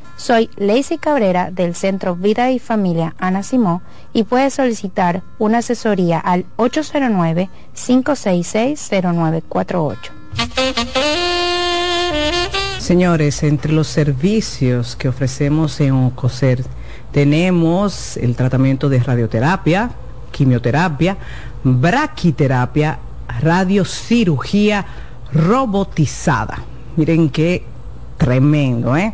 Soy Lacey Cabrera del Centro Vida y Familia Ana Simó y puedes solicitar una asesoría al 809-566-0948. Señores, entre los servicios que ofrecemos en OCOSER tenemos el tratamiento de radioterapia, quimioterapia, braquiterapia, radiocirugía robotizada. Miren qué tremendo, ¿eh?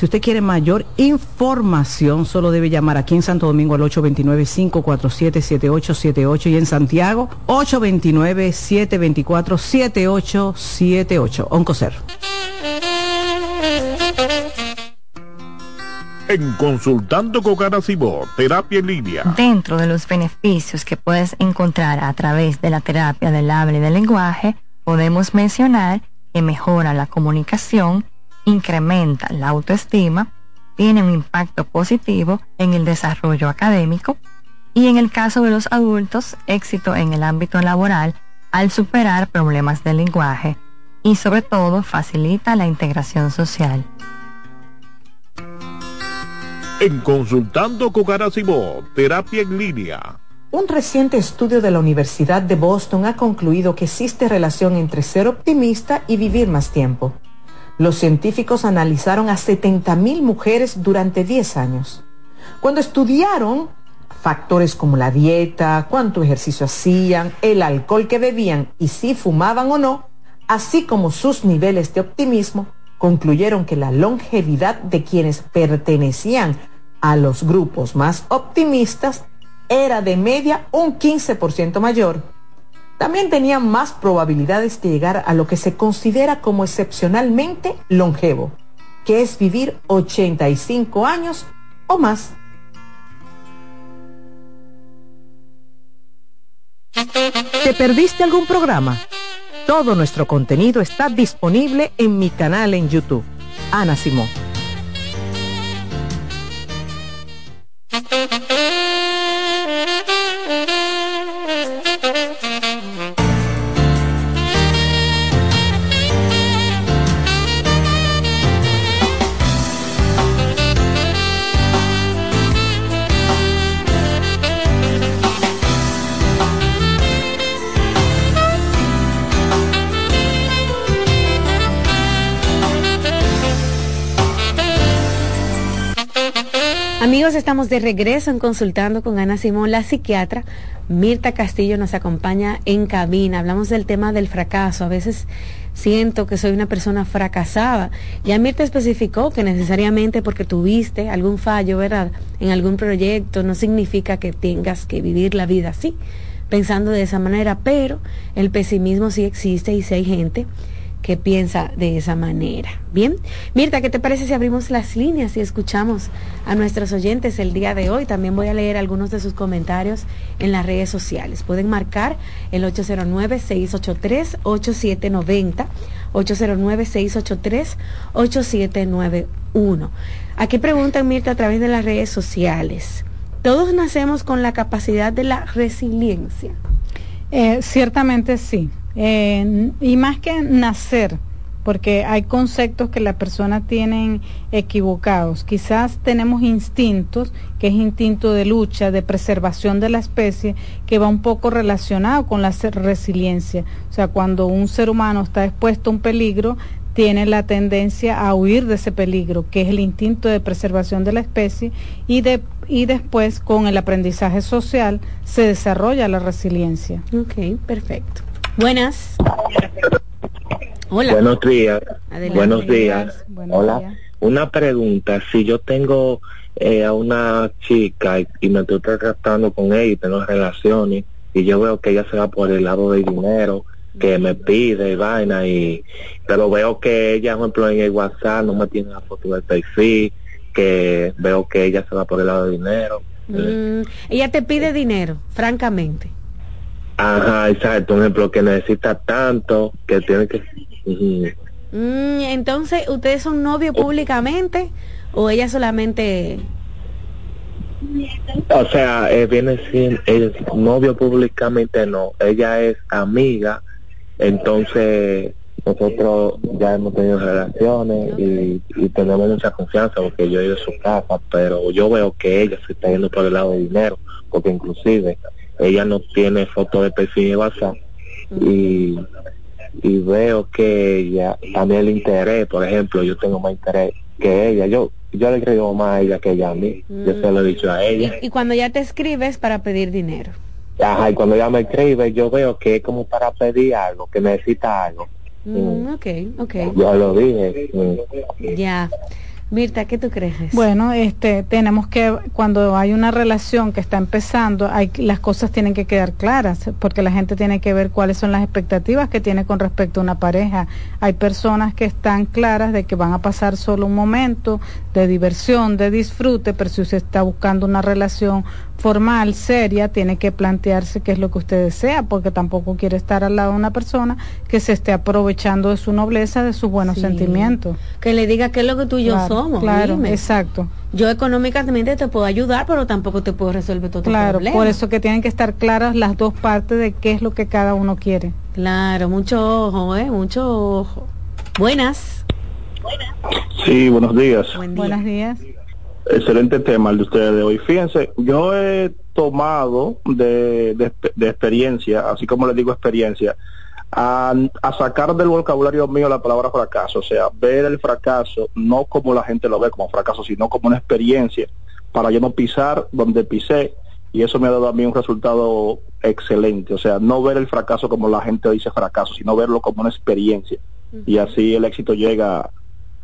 si usted quiere mayor información, solo debe llamar aquí en Santo Domingo al 829-547-7878 y en Santiago 829-724-7878. Oncocer. En Consultando con Garacimo, Terapia en Línea. Dentro de los beneficios que puedes encontrar a través de la terapia del habla y del lenguaje, podemos mencionar que mejora la comunicación, incrementa la autoestima, tiene un impacto positivo en el desarrollo académico y en el caso de los adultos, éxito en el ámbito laboral al superar problemas de lenguaje y sobre todo facilita la integración social. En Consultando con Terapia en Línea. Un reciente estudio de la Universidad de Boston ha concluido que existe relación entre ser optimista y vivir más tiempo. Los científicos analizaron a 70.000 mujeres durante 10 años. Cuando estudiaron factores como la dieta, cuánto ejercicio hacían, el alcohol que bebían y si fumaban o no, así como sus niveles de optimismo, concluyeron que la longevidad de quienes pertenecían a los grupos más optimistas era de media un 15% mayor también tenían más probabilidades de llegar a lo que se considera como excepcionalmente longevo, que es vivir 85 años o más. ¿Te perdiste algún programa? Todo nuestro contenido está disponible en mi canal en YouTube. Ana Simón. Amigos, estamos de regreso en Consultando con Ana Simón, la psiquiatra. Mirta Castillo nos acompaña en cabina. Hablamos del tema del fracaso. A veces siento que soy una persona fracasada. Ya Mirta especificó que necesariamente porque tuviste algún fallo, ¿verdad? En algún proyecto, no significa que tengas que vivir la vida así, pensando de esa manera. Pero el pesimismo sí existe y sí hay gente que piensa de esa manera. Bien, Mirta, ¿qué te parece si abrimos las líneas y escuchamos a nuestros oyentes el día de hoy? También voy a leer algunos de sus comentarios en las redes sociales. Pueden marcar el 809-683-8790, 809-683-8791. Aquí preguntan, Mirta, a través de las redes sociales. ¿Todos nacemos con la capacidad de la resiliencia? Eh, ciertamente sí. Eh, y más que nacer, porque hay conceptos que la persona tienen equivocados. Quizás tenemos instintos, que es instinto de lucha, de preservación de la especie, que va un poco relacionado con la resiliencia. O sea, cuando un ser humano está expuesto a un peligro, tiene la tendencia a huir de ese peligro, que es el instinto de preservación de la especie, y, de, y después con el aprendizaje social se desarrolla la resiliencia. Ok, perfecto. Buenas. Hola. Buenos días. Buenos días. Hola. Una pregunta, si yo tengo eh, a una chica y, me estoy tratando con ella y tengo relaciones y yo veo que ella se va por el lado del dinero, que me pide vaina y pero veo que ella por ejemplo en el WhatsApp no me tiene la foto del perfil que veo que ella se va por el lado del dinero mm, ella te pide dinero francamente Ajá, exacto. Un ejemplo que necesita tanto que tiene que... Mm, entonces, ¿ustedes son novios públicamente o ella solamente... O sea, eh, viene sin el novio públicamente no, ella es amiga, entonces nosotros ya hemos tenido relaciones y, y, tenemos mucha confianza porque yo he ido a su casa, pero yo veo que ella se está yendo por el lado de dinero, porque inclusive ella no tiene foto de perfil de WhatsApp y, y veo que ella también el interés, por ejemplo, yo tengo más interés que ella, yo yo le creo más a ella que ella a mí, yo se lo he dicho a ella. Y, cuando ya te escribes para pedir dinero. Ajá, y cuando ella me escribe, yo veo que es como para pedir algo, que necesita algo. Mm, ok, ok. Yo lo dije. Ya. Mirta, ¿qué tú crees? Bueno, este, tenemos que, cuando hay una relación que está empezando, hay, las cosas tienen que quedar claras, porque la gente tiene que ver cuáles son las expectativas que tiene con respecto a una pareja. Hay personas que están claras de que van a pasar solo un momento de diversión, de disfrute, pero si usted está buscando una relación formal, seria, tiene que plantearse qué es lo que usted desea, porque tampoco quiere estar al lado de una persona que se esté aprovechando de su nobleza, de sus buenos sentimientos. Que le diga qué es lo que tú y yo somos. Claro, exacto. Yo económicamente te puedo ayudar, pero tampoco te puedo resolver todo claro, problema. por eso que tienen que estar claras las dos partes de qué es lo que cada uno quiere. Claro, mucho ojo, ¿eh? Mucho ojo. Buenas. Buenas. Sí, buenos días. Buenos días. Excelente tema el de ustedes de hoy. Fíjense, yo he tomado de, de, experiencia, así como les digo experiencia, a, a, sacar del vocabulario mío la palabra fracaso, o sea, ver el fracaso no como la gente lo ve como fracaso, sino como una experiencia para yo no pisar donde pisé y eso me ha dado a mí un resultado excelente, o sea, no ver el fracaso como la gente dice fracaso, sino verlo como una experiencia y así el éxito llega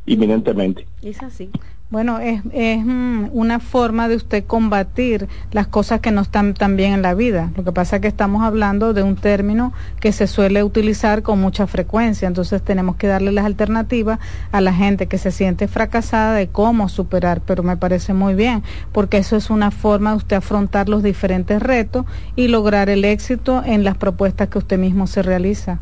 inminentemente. Es así. Bueno, es, es mm, una forma de usted combatir las cosas que no están tan bien en la vida. Lo que pasa es que estamos hablando de un término que se suele utilizar con mucha frecuencia, entonces tenemos que darle las alternativas a la gente que se siente fracasada de cómo superar, pero me parece muy bien, porque eso es una forma de usted afrontar los diferentes retos y lograr el éxito en las propuestas que usted mismo se realiza.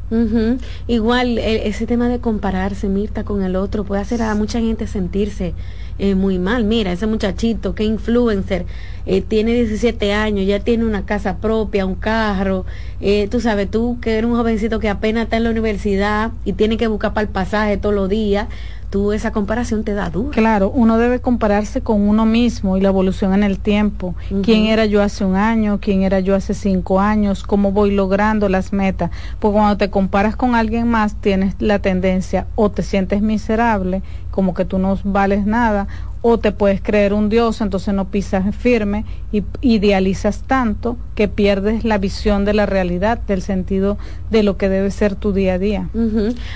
Igual, e, ese tema de compararse, Mirta, con el otro puede hacer a mucha gente sentirse eh, muy mal. Mira, ese muchachito, qué influencer, eh, tiene 17 años, ya tiene una casa propia, un carro. Eh, tú sabes, tú que eres un jovencito que apenas está en la universidad y tiene que buscar para el pasaje todos los días, tú esa comparación te da duro. Claro, uno debe compararse con uno mismo y la evolución en el tiempo. ¿Quién era yo hace un año? ¿Quién era yo hace cinco años? ¿Cómo voy logrando las metas? Porque cuando te comparas con alguien más, tienes la tendencia o te sientes miserable, como que tú no vales nada, o te puedes creer un dios, entonces no pisas firme y idealizas tanto que pierdes la visión de la realidad, del sentido de lo que debe ser tu día a día.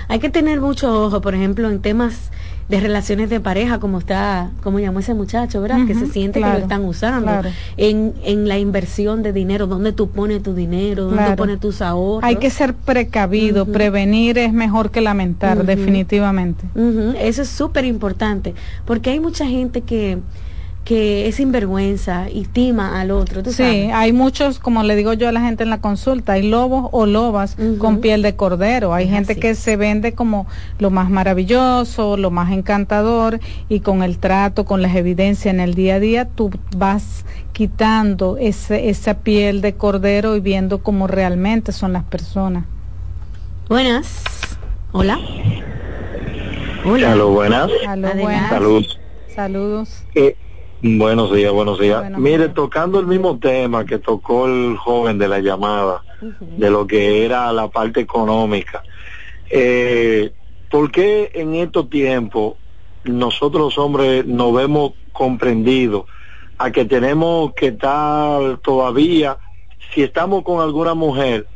Hay que tener mucho ojo, por ejemplo, en temas de relaciones de pareja, como está, como llamó ese muchacho, ¿verdad? que se siente que lo están usando. En, en la inversión de dinero, dónde tú pones tu dinero, dónde tú pones tus ahorros. Hay que ser precavido, prevenir es mejor que lamentar, definitivamente. Eso es súper importante, porque hay mucha gente que que es sinvergüenza y estima al otro. sí, hay muchos, como le digo yo a la gente en la consulta, hay lobos o lobas con piel de cordero. Hay gente que se vende como lo más maravilloso, lo más encantador y con el trato, con las evidencias en el día a día, tú vas quitando ese, esa piel de cordero y viendo cómo realmente son las personas. Buenas. Hola. Hola. buenas. Saludos. Saludos. Eh, Buenos días, buenos días. Mire, tocando el mismo tema que tocó el joven de la llamada, de lo que era la parte económica, eh, ¿por qué en estos tiempos nosotros los hombres nos vemos comprendidos a que tenemos que estar todavía, si estamos con alguna mujer,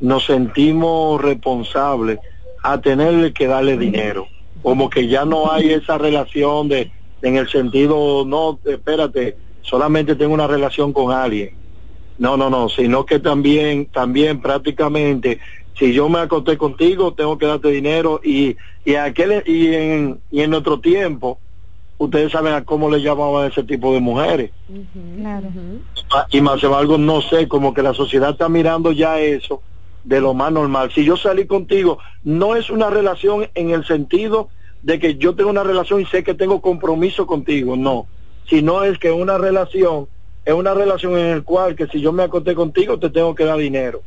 nos sentimos responsables a tenerle que darle dinero? Como que ya no hay esa relación de en el sentido, no, espérate, solamente tengo una relación con alguien. No, no, no, sino que también, también prácticamente, si yo me acosté contigo, tengo que darte dinero y, y, aquel, y, en, y en otro tiempo, ustedes saben a cómo le llamaban a ese tipo de mujeres. claro. Y más algo no sé, como que la sociedad está mirando ya eso de lo más normal. Si yo salí contigo, no es una relación en el sentido de que yo tengo una relación y sé que tengo compromiso contigo, no, sino es que una relación es una relación en la cual que si yo me acosté contigo te tengo que dar dinero.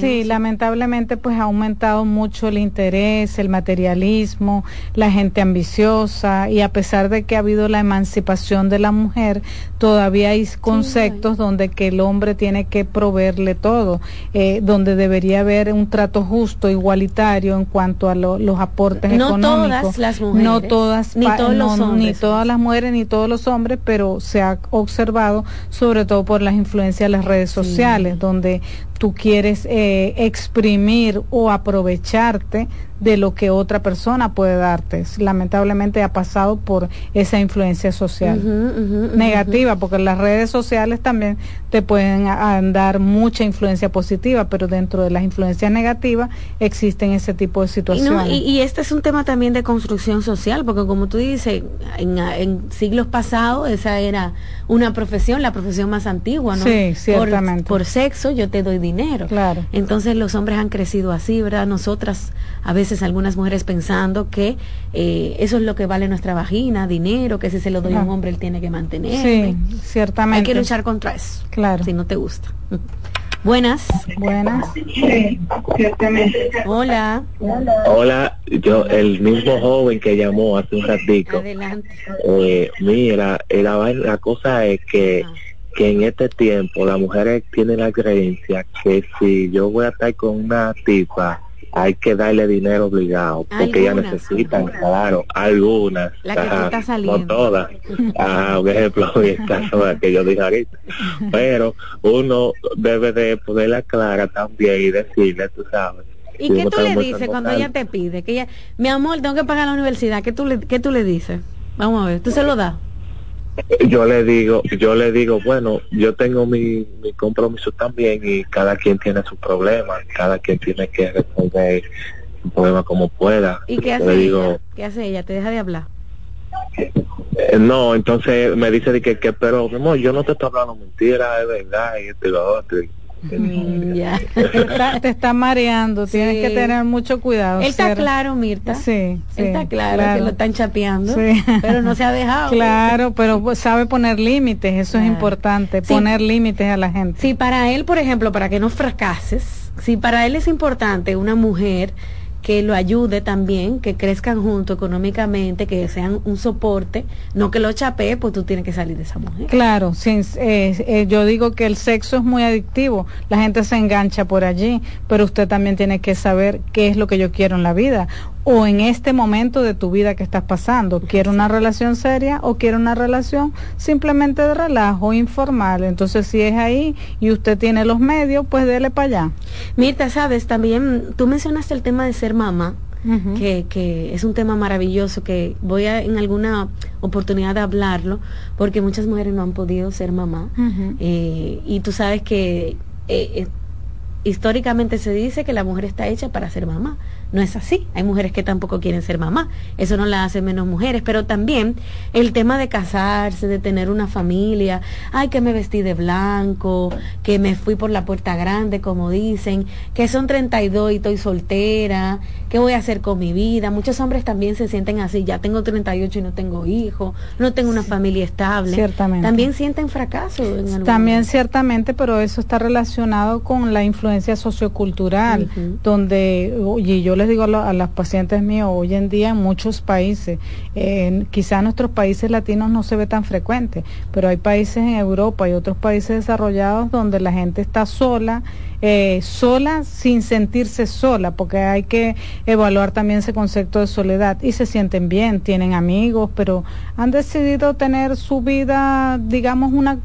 Sí, lamentablemente pues ha aumentado mucho el interés, el materialismo, la gente ambiciosa y a pesar de que ha habido la emancipación de la mujer, todavía hay conceptos donde que el hombre tiene que proveerle todo, eh, donde debería haber un trato justo, igualitario en cuanto a los aportes no económicos. Todas las mujeres, no todas, ni todos los hombres, ni todas las mujeres ni todos los hombres, pero se ha observado, sobre todo por las influencias de las redes sociales, donde tú quieres eh, exprimir o aprovecharte de lo que otra persona puede darte. Lamentablemente ha pasado por esa influencia social negativa, porque las redes sociales también te pueden dar mucha influencia positiva, pero dentro de las influencias negativas existen ese tipo de situaciones. Y, este es un tema también de construcción social, porque como tú dices, en, siglos pasados esa era una profesión, la profesión más antigua, ¿no? Sí, ciertamente. Por, por sexo yo te doy dinero. Claro. Entonces los hombres han crecido así, ¿verdad? Nosotras a veces algunas mujeres pensando que eh, eso es lo que vale nuestra vagina, dinero, que si se lo doy a un hombre él tiene que mantener. Sí, ciertamente. Hay que luchar contra eso. Claro. Si no te gusta. [laughs] Buenas. Buenas. Hola. Hola, yo, el mismo joven que llamó hace un ratito. Adelante. Eh, mira, la, la cosa es que, que en este tiempo las mujeres tienen la creencia que si yo voy a estar con una tipa, hay que darle dinero obligado porque ellas necesitan, claro, algunas, la que está saliendo. no todas, ajá, un ejemplo [laughs] que yo dije ahorita, pero uno debe de ponerla clara también y decirle, tú sabes. ¿Y qué tú le dices cuando ella te pide? Que ella, mi amor, tengo que pagar la universidad, ¿qué tú le, qué tú le dices? Vamos a ver, ¿tú se lo das? Yo le digo, yo le digo, bueno, yo tengo mi, mi compromiso también y cada quien tiene su problema, cada quien tiene que resolver su problema como pueda. ¿Y qué hace ella? ¿Qué hace ella? ¿Te deja de hablar? Eh, no, entonces me dice de que, que pero no, yo no te estoy hablando mentira, es verdad, y esto y lo otro. Mm, ya. [laughs] te, está, mareando, tienes que tener mucho cuidado. está claro, Mirta. Sí, está claro, que lo están chapeando, pero no se ha dejado. Claro, pero sabe poner límites, eso es importante, poner límites a la gente. Si para él, por ejemplo, para que no fracases, si para él es importante una mujer que lo ayude también, que crezcan juntos económicamente, que sean un soporte, no que lo chapee, pues tú tienes que salir de esa mujer. Claro, sin, eh, yo digo que el sexo es muy adictivo, la gente se engancha por allí, pero usted también tiene que saber qué es lo que yo quiero en la vida o en este momento de tu vida que estás pasando. ¿Quiero una relación seria o quiero una relación simplemente de relajo, informal? Entonces, si es ahí y usted tiene los medios, pues dele para allá. Mirta, sabes, también tú mencionaste el tema de ser mamá. que, que, es un tema maravilloso que voy a en alguna oportunidad de hablarlo porque muchas mujeres no han podido ser mamá eh, y tú sabes que eh, eh, históricamente se dice que la mujer está hecha para ser mamá no es así. Hay mujeres que tampoco quieren ser mamá. Eso no la hace menos mujeres. Pero también el tema de casarse, de tener una familia. Ay, que me vestí de blanco, que me fui por la puerta grande, como dicen, que son 32 y estoy soltera, ¿qué voy a hacer con mi vida? Muchos hombres también se sienten así. Ya tengo 38 y no tengo hijos, no tengo una familia estable. Ciertamente. También sienten fracaso. también ciertamente, pero eso está relacionado con la influencia sociocultural, donde, oye, yo les digo a, las pacientes míos, hoy en día en muchos países, eh, quizá en nuestros países latinos no se ve tan frecuente, pero hay países en Europa y otros países desarrollados donde la gente está sola, eh, sola sin sentirse sola, porque hay que evaluar también ese concepto de soledad. Y se sienten bien, tienen amigos, pero han decidido tener su vida, digamos, una,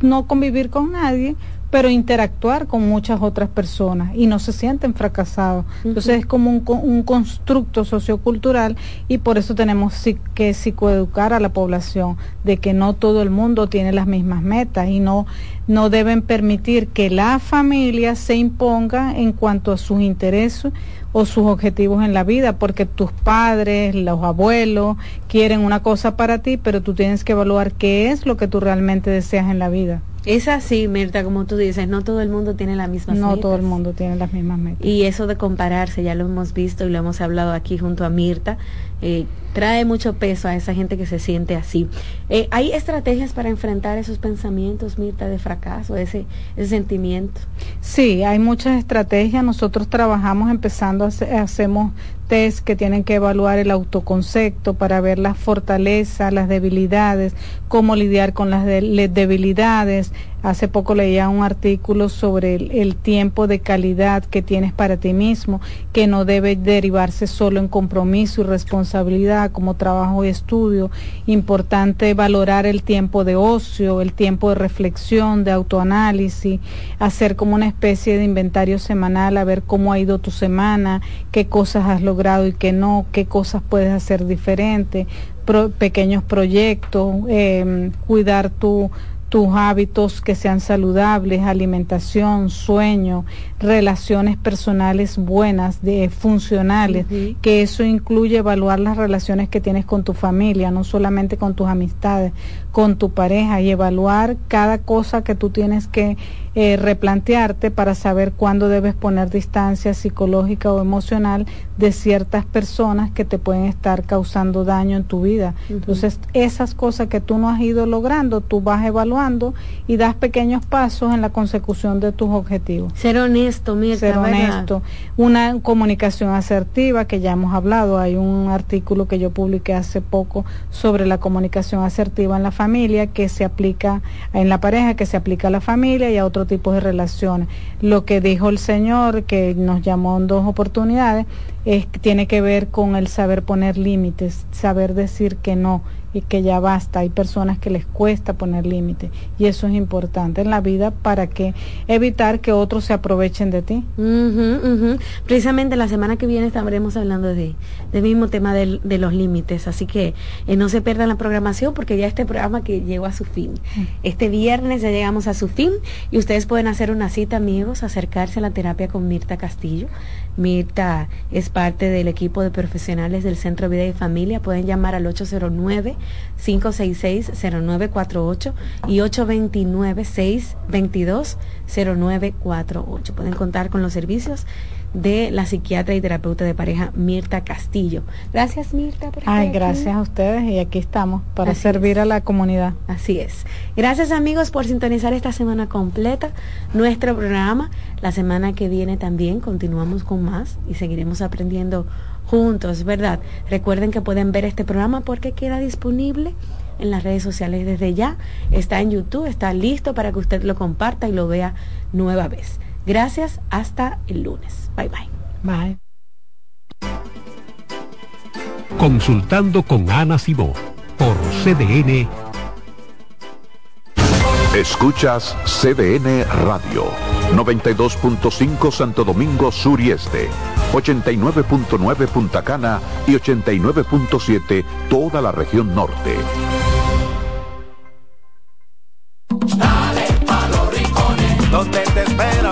no convivir con nadie, pero interactuar con muchas otras personas y no se sienten fracasados. Entonces es como un, un, constructo sociocultural y por eso tenemos que psicoeducar a la población de que no todo el mundo tiene las mismas metas y no, no deben permitir que la familia se imponga en cuanto a sus intereses o sus objetivos en la vida, porque tus padres, los abuelos quieren una cosa para ti, pero tú tienes que evaluar qué es lo que tú realmente deseas en la vida. Es así, Mirta, como tú dices, no todo el mundo tiene las mismas metas. No todo el mundo tiene las mismas metas. Y eso de compararse, ya lo hemos visto y lo hemos hablado aquí junto a Mirta, eh, trae mucho peso a esa gente que se siente así. Eh, ¿Hay estrategias para enfrentar esos pensamientos, Mirta, de fracaso, ese, ese sentimiento? Sí, hay muchas estrategias. Nosotros trabajamos empezando, hacemos test que tienen que evaluar el autoconcepto para ver las fortalezas, las debilidades, cómo lidiar con las debilidades, Hace poco leía un artículo sobre el, tiempo de calidad que tienes para ti mismo, que no debe derivarse solo en compromiso y responsabilidad como trabajo y estudio. Importante valorar el tiempo de ocio, el tiempo de reflexión, de autoanálisis, hacer como una especie de inventario semanal, a ver cómo ha ido tu semana, qué cosas has logrado y qué no, qué cosas puedes hacer diferente, pequeños proyectos, eh, cuidar tu tus hábitos que sean saludables, alimentación, sueño, relaciones personales buenas, de, funcionales, que eso incluye evaluar las relaciones que tienes con tu familia, no solamente con tus amistades, con tu pareja y evaluar cada cosa que tú tienes que eh, replantearte para saber cuándo debes poner distancia psicológica o emocional de ciertas personas que te pueden estar causando daño en tu vida. Entonces, esas cosas que tú no has ido logrando, tú vas evaluando y das pequeños pasos en la consecución de tus objetivos. Ser honesto, Mirta, Ser honesto. Una comunicación asertiva, que ya hemos hablado, hay un artículo que yo publiqué hace poco sobre la comunicación asertiva en la familia, que se aplica en la pareja, que se aplica a la familia y a otros tipos de relaciones. Lo que dijo el Señor, que nos llamó en dos oportunidades, es, tiene que ver con el saber poner límites, saber decir que no y que ya basta. Hay personas que les cuesta poner límites y eso es importante en la vida para que evitar que otros se aprovechen de ti. Precisamente la semana que viene estaremos hablando de, del mismo tema de, los límites, así que eh, no se pierdan la programación porque ya este programa que llegó a su fin. Este viernes ya llegamos a su fin y ustedes pueden hacer una cita, amigos, acercarse a la terapia con Mirta Castillo. Mirta es parte del equipo de profesionales del Centro Vida y Familia. Pueden llamar al 809-566-0948 y 829-622-0948. Pueden contar con los servicios de la psiquiatra y terapeuta de pareja Mirta Castillo. Gracias Mirta por Ay, gracias a ustedes y aquí estamos para servir a la comunidad. Así es. Gracias amigos por sintonizar esta semana completa nuestro programa. La semana que viene también continuamos con más y seguiremos aprendiendo juntos, ¿verdad? Recuerden que pueden ver este programa porque queda disponible en las redes sociales desde ya. Está en YouTube, está listo para que usted lo comparta y lo vea nueva vez. Gracias, hasta el lunes. Bye bye. Bye. Consultando con Ana Simó por CDN. Escuchas CDN Radio, 92.5 Santo Domingo Sur y Este, 89.9 Punta Cana y 89.7 toda la región norte. Dale pa los rincones, donde te espera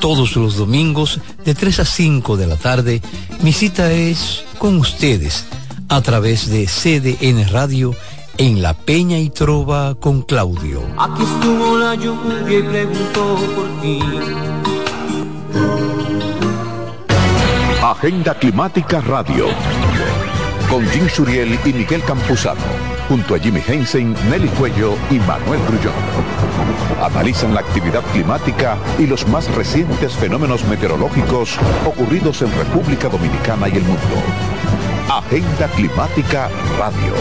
Todos los domingos de 3 a 5 de la tarde, mi cita es con ustedes a través de CDN Radio en La Peña y Trova con Claudio. Aquí estuvo la lluvia y preguntó por ti. Agenda Climática Radio. Con Jim Suriel y Miguel Campuzano. Junto a Jimmy Hensen, Nelly Cuello y Manuel Grullón. Analizan la actividad climática y los más recientes fenómenos meteorológicos ocurridos en República Dominicana y el mundo. Agenda Climática Radio.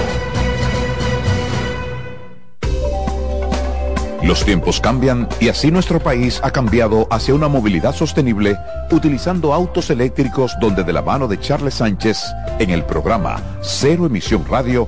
Los tiempos cambian y así nuestro país ha cambiado hacia una movilidad sostenible utilizando autos eléctricos donde de la mano de Charles Sánchez en el programa Cero Emisión Radio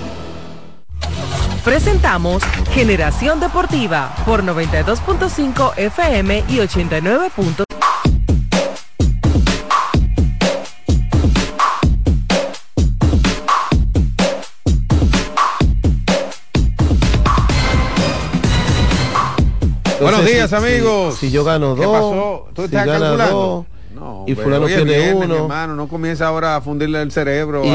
Presentamos Generación Deportiva por 92.5 FM y 89. Buenos días, amigos. Si, yo gano dos, ¿Qué pasó? ¿Tú estás calculando? No, y fulano tiene uno. hermano, no comienza ahora a fundirle el cerebro. Y,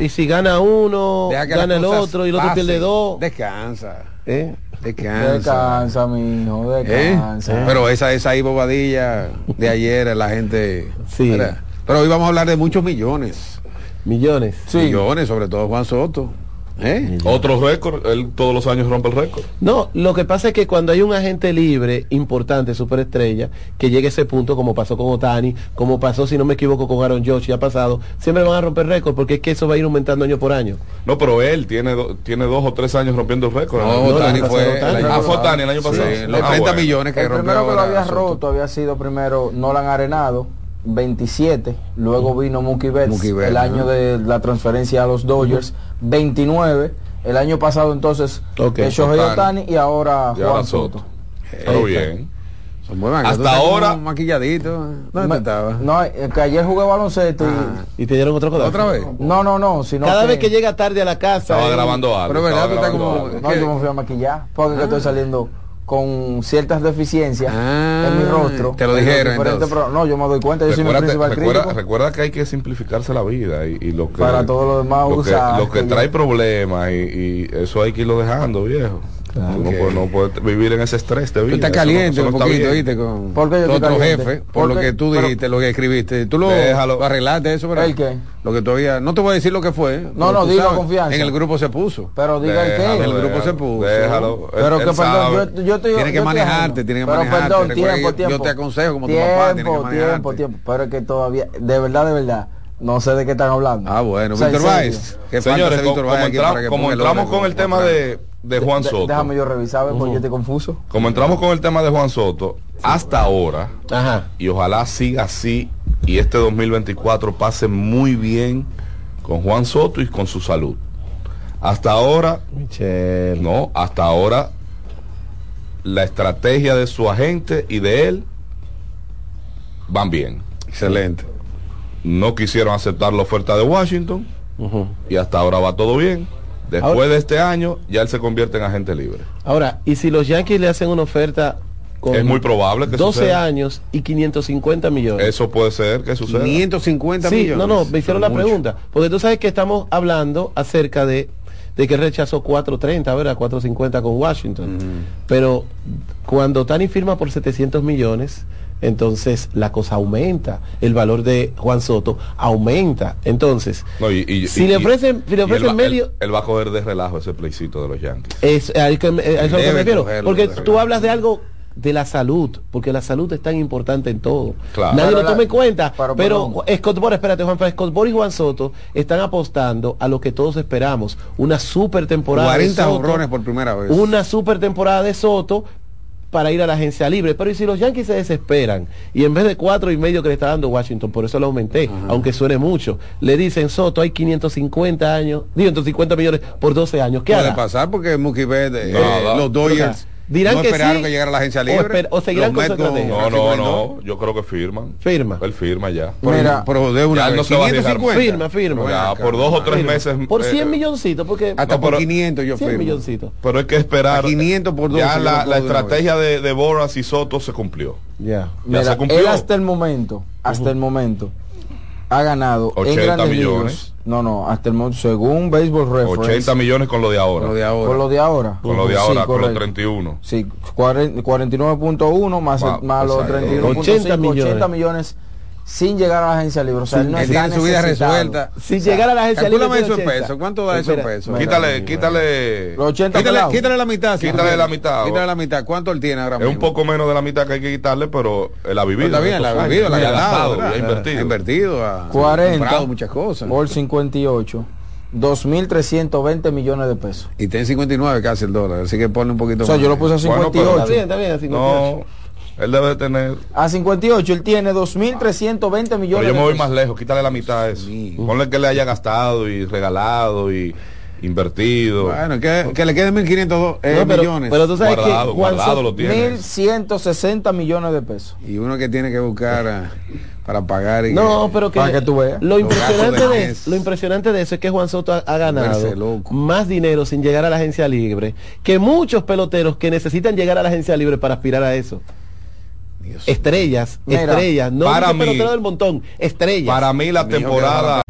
y, si, gana uno, gana el otro y el otro pierde dos. Descansa. ¿Eh? Descansa. Descansa, mijo, descansa. ¿Eh? Pero esa, esa ahí bobadilla de ayer, la gente. Sí. Pero hoy vamos a hablar de muchos millones. Millones. Sí. Millones, sobre todo Juan Soto. ¿Eh? Otro récord, él todos los años rompe el récord. No, lo que pasa es que cuando hay un agente libre importante, superestrella, que llegue a ese punto, como pasó con Otani, como pasó, si no me equivoco, con Aaron Josh, y ha pasado, siempre van a romper récord, porque es que eso va a ir aumentando año por año. No, pero él tiene, tiene dos o tres años rompiendo el récord. No, Otani fue, el año, ah, fue Otani el año pasado. Sí, los 30 millones que el primero que lo había roto había sido primero Nolan Arenado 27, luego vino Mookie Betts, el año de la transferencia a los Dodgers, 29 el año pasado entonces okay. eh, Shohei Otani y ahora y Juan ahora Soto. Soto. Pero bien. Buenas, Hasta ahora maquilladito. ¿Dónde estaba? No, que ayer jugué baloncesto ah. y, y te dieron otro codazo. ¿Otra vez? No, no, no. Sino Cada que... vez que llega tarde a la casa. Estaba y... grabando algo. Pero verdad, tú estás como. No, yo me fui a maquillar. Porque ah. estoy saliendo con ciertas deficiencias ah, en mi rostro. Te lo dijeron. No, yo me doy cuenta. Yo soy mi principal recuerda, crítico. recuerda que hay que simplificarse la vida y, y lo que. Para todo lo demás lo usar. Que, lo que trae problemas y, y, eso hay que irlo dejando, viejo. Claro. Okay. No, puede, no, puede, vivir en ese estrés de vida. Tú estás caliente no, un poquito, ¿viste? Con ¿Por qué yo otro jefe, por, lo que tú dijiste, lo que escribiste. Tú lo déjalo. arreglaste eso, ¿verdad? ¿El qué? Lo que todavía. No te voy a decir lo que fue. No, no, diga confianza. En el grupo se puso. Pero diga el qué. En el grupo se puso. Déjalo. Pero que perdón, yo, yo te Tienes que manejarte, tienes que manejarte. Pero perdón, tiempo, tiempo. Yo te aconsejo como tu tiempo, papá, tienes que manejarte. Tiempo, tiempo, Pero es que todavía, de verdad, de verdad. No sé de qué están hablando. Ah, bueno, Víctor Báez. Señores, como, como, entra, como entramos con el tema de, de Juan Soto. Déjame yo revisar, uh -huh. porque yo estoy confuso. Como entramos con el tema de Juan Soto, hasta ahora, Ajá. y ojalá siga así, y este 2024 pase muy bien con Juan Soto y con su salud. Hasta ahora, Michelle. no, hasta ahora, la estrategia de su agente y de él van bien. Excelente. No quisieron aceptar la oferta de Washington uh -huh. y hasta ahora va todo bien. Después ahora, de este año, ya él se convierte en agente libre. Ahora, ¿y si los Yankees le hacen una oferta con es muy probable que 12 suceda. años y 550 millones? Eso puede ser que suceda. 550 sí, millones. No, no, me hicieron la mucho. pregunta. Porque tú sabes que estamos hablando acerca de, de que rechazó 430, ¿verdad? 450 con Washington. Mm. Pero cuando Tani firma por 700 millones, entonces la cosa aumenta, el valor de Juan Soto aumenta. Entonces, no, y, y, si, y, le ofrecen, si le ofrecen él, medio... Él, él, va a coger de relajo ese playcito de los Yankees. Es, a, eso a eso me refiero. Porque tú hablas de algo de la salud, porque la salud es tan importante en todo. Claro. Nadie pero lo toma en cuenta, pero, pero, pero Scott Boras, espérate Juan, Scott Boras y Juan Soto están apostando a lo que todos esperamos, una super temporada 40 honrones por primera vez. Una super temporada de Soto, para ir a la agencia libre. Pero ¿y si los Yankees se desesperan y en vez de cuatro y medio que le está dando Washington, por eso lo aumenté, aunque suene mucho, le dicen Soto hay 550 años, 550 millones por 12 años. ¿Qué Puede hará? pasar porque Mookie Betts, eh, no, los Dodgers dirán no que esperaron sí, que llegara a la agencia libre o, esper, o seguirán con su estrategia. No, no, no, yo creo que firman. Firma. Él firma ya. Mira, pero de una ya no se va a dejar. Firma, firma. Ya, por dos o tres firma. meses. Por 100 eh, milloncitos, porque hasta no, por 500 yo 100 firmo. milloncitos. Pero hay que esperar. A 500 por 12. Ya la, la estrategia de, de Boras y Soto se cumplió. Ya. ya Mira, se cumplió. Él hasta el momento, hasta uh -huh. el momento ha ganado 80 en grandes millones. ligas. No, no, hasta el momento, según Baseball Reference. 80 millones con lo de ahora. Con lo de ahora. Con lo de ahora. Con lo de Sí, ahora, con los correcto. 31. Sí, 40 49.1 más, Wow, el- más los exacto. 31.5, 80 80 millones. Sin llegar a la agencia libre. O sea, él no Él está tiene su vida resuelta. O sea, Calcúlame eso en pesos. ¿Cuánto da eso en pesos? Quítale, quítale. Los 80 Quítale, quítale la mitad. si Quítale la mitad. Quítale la mitad. ¿Cuánto él tiene ahora Es mismo? un poco menos de la mitad que hay que quitarle, pero él ha vivido. Pero está bien, la ha vivido, la ha ganado, ha invertido. Ha invertido, ha 40 comprado muchas cosas. por 58. 2.320 millones de pesos. Y está en 59 casi el dólar, así que ponle un poquito O sea, más. yo lo puse a 58. Está bien, está bien, a 58. No, él debe de tener. A 58 él tiene 2.320 Pero millones yo me de voy más lejos, quítale la mitad a eso. Ponle que le haya gastado y regalado y invertido. Bueno, que, que le queden 1.500 eh, No, pero- millones. pero tú sabes que guardado, Juan guardado lo tiene. 1.160 millones de pesos. Y uno que tiene que buscar ah, para pagar. Y No, pero que, Para que tú veas. Lo impresionante de de, lo impresionante de eso es que Juan Soto ha, ganado más dinero sin llegar a la agencia libre que muchos peloteros que necesitan llegar a la agencia libre para aspirar a eso. Estrellas, Mira, estrellas, no para mí- pelotero del montón, estrellas. Para mí la temporada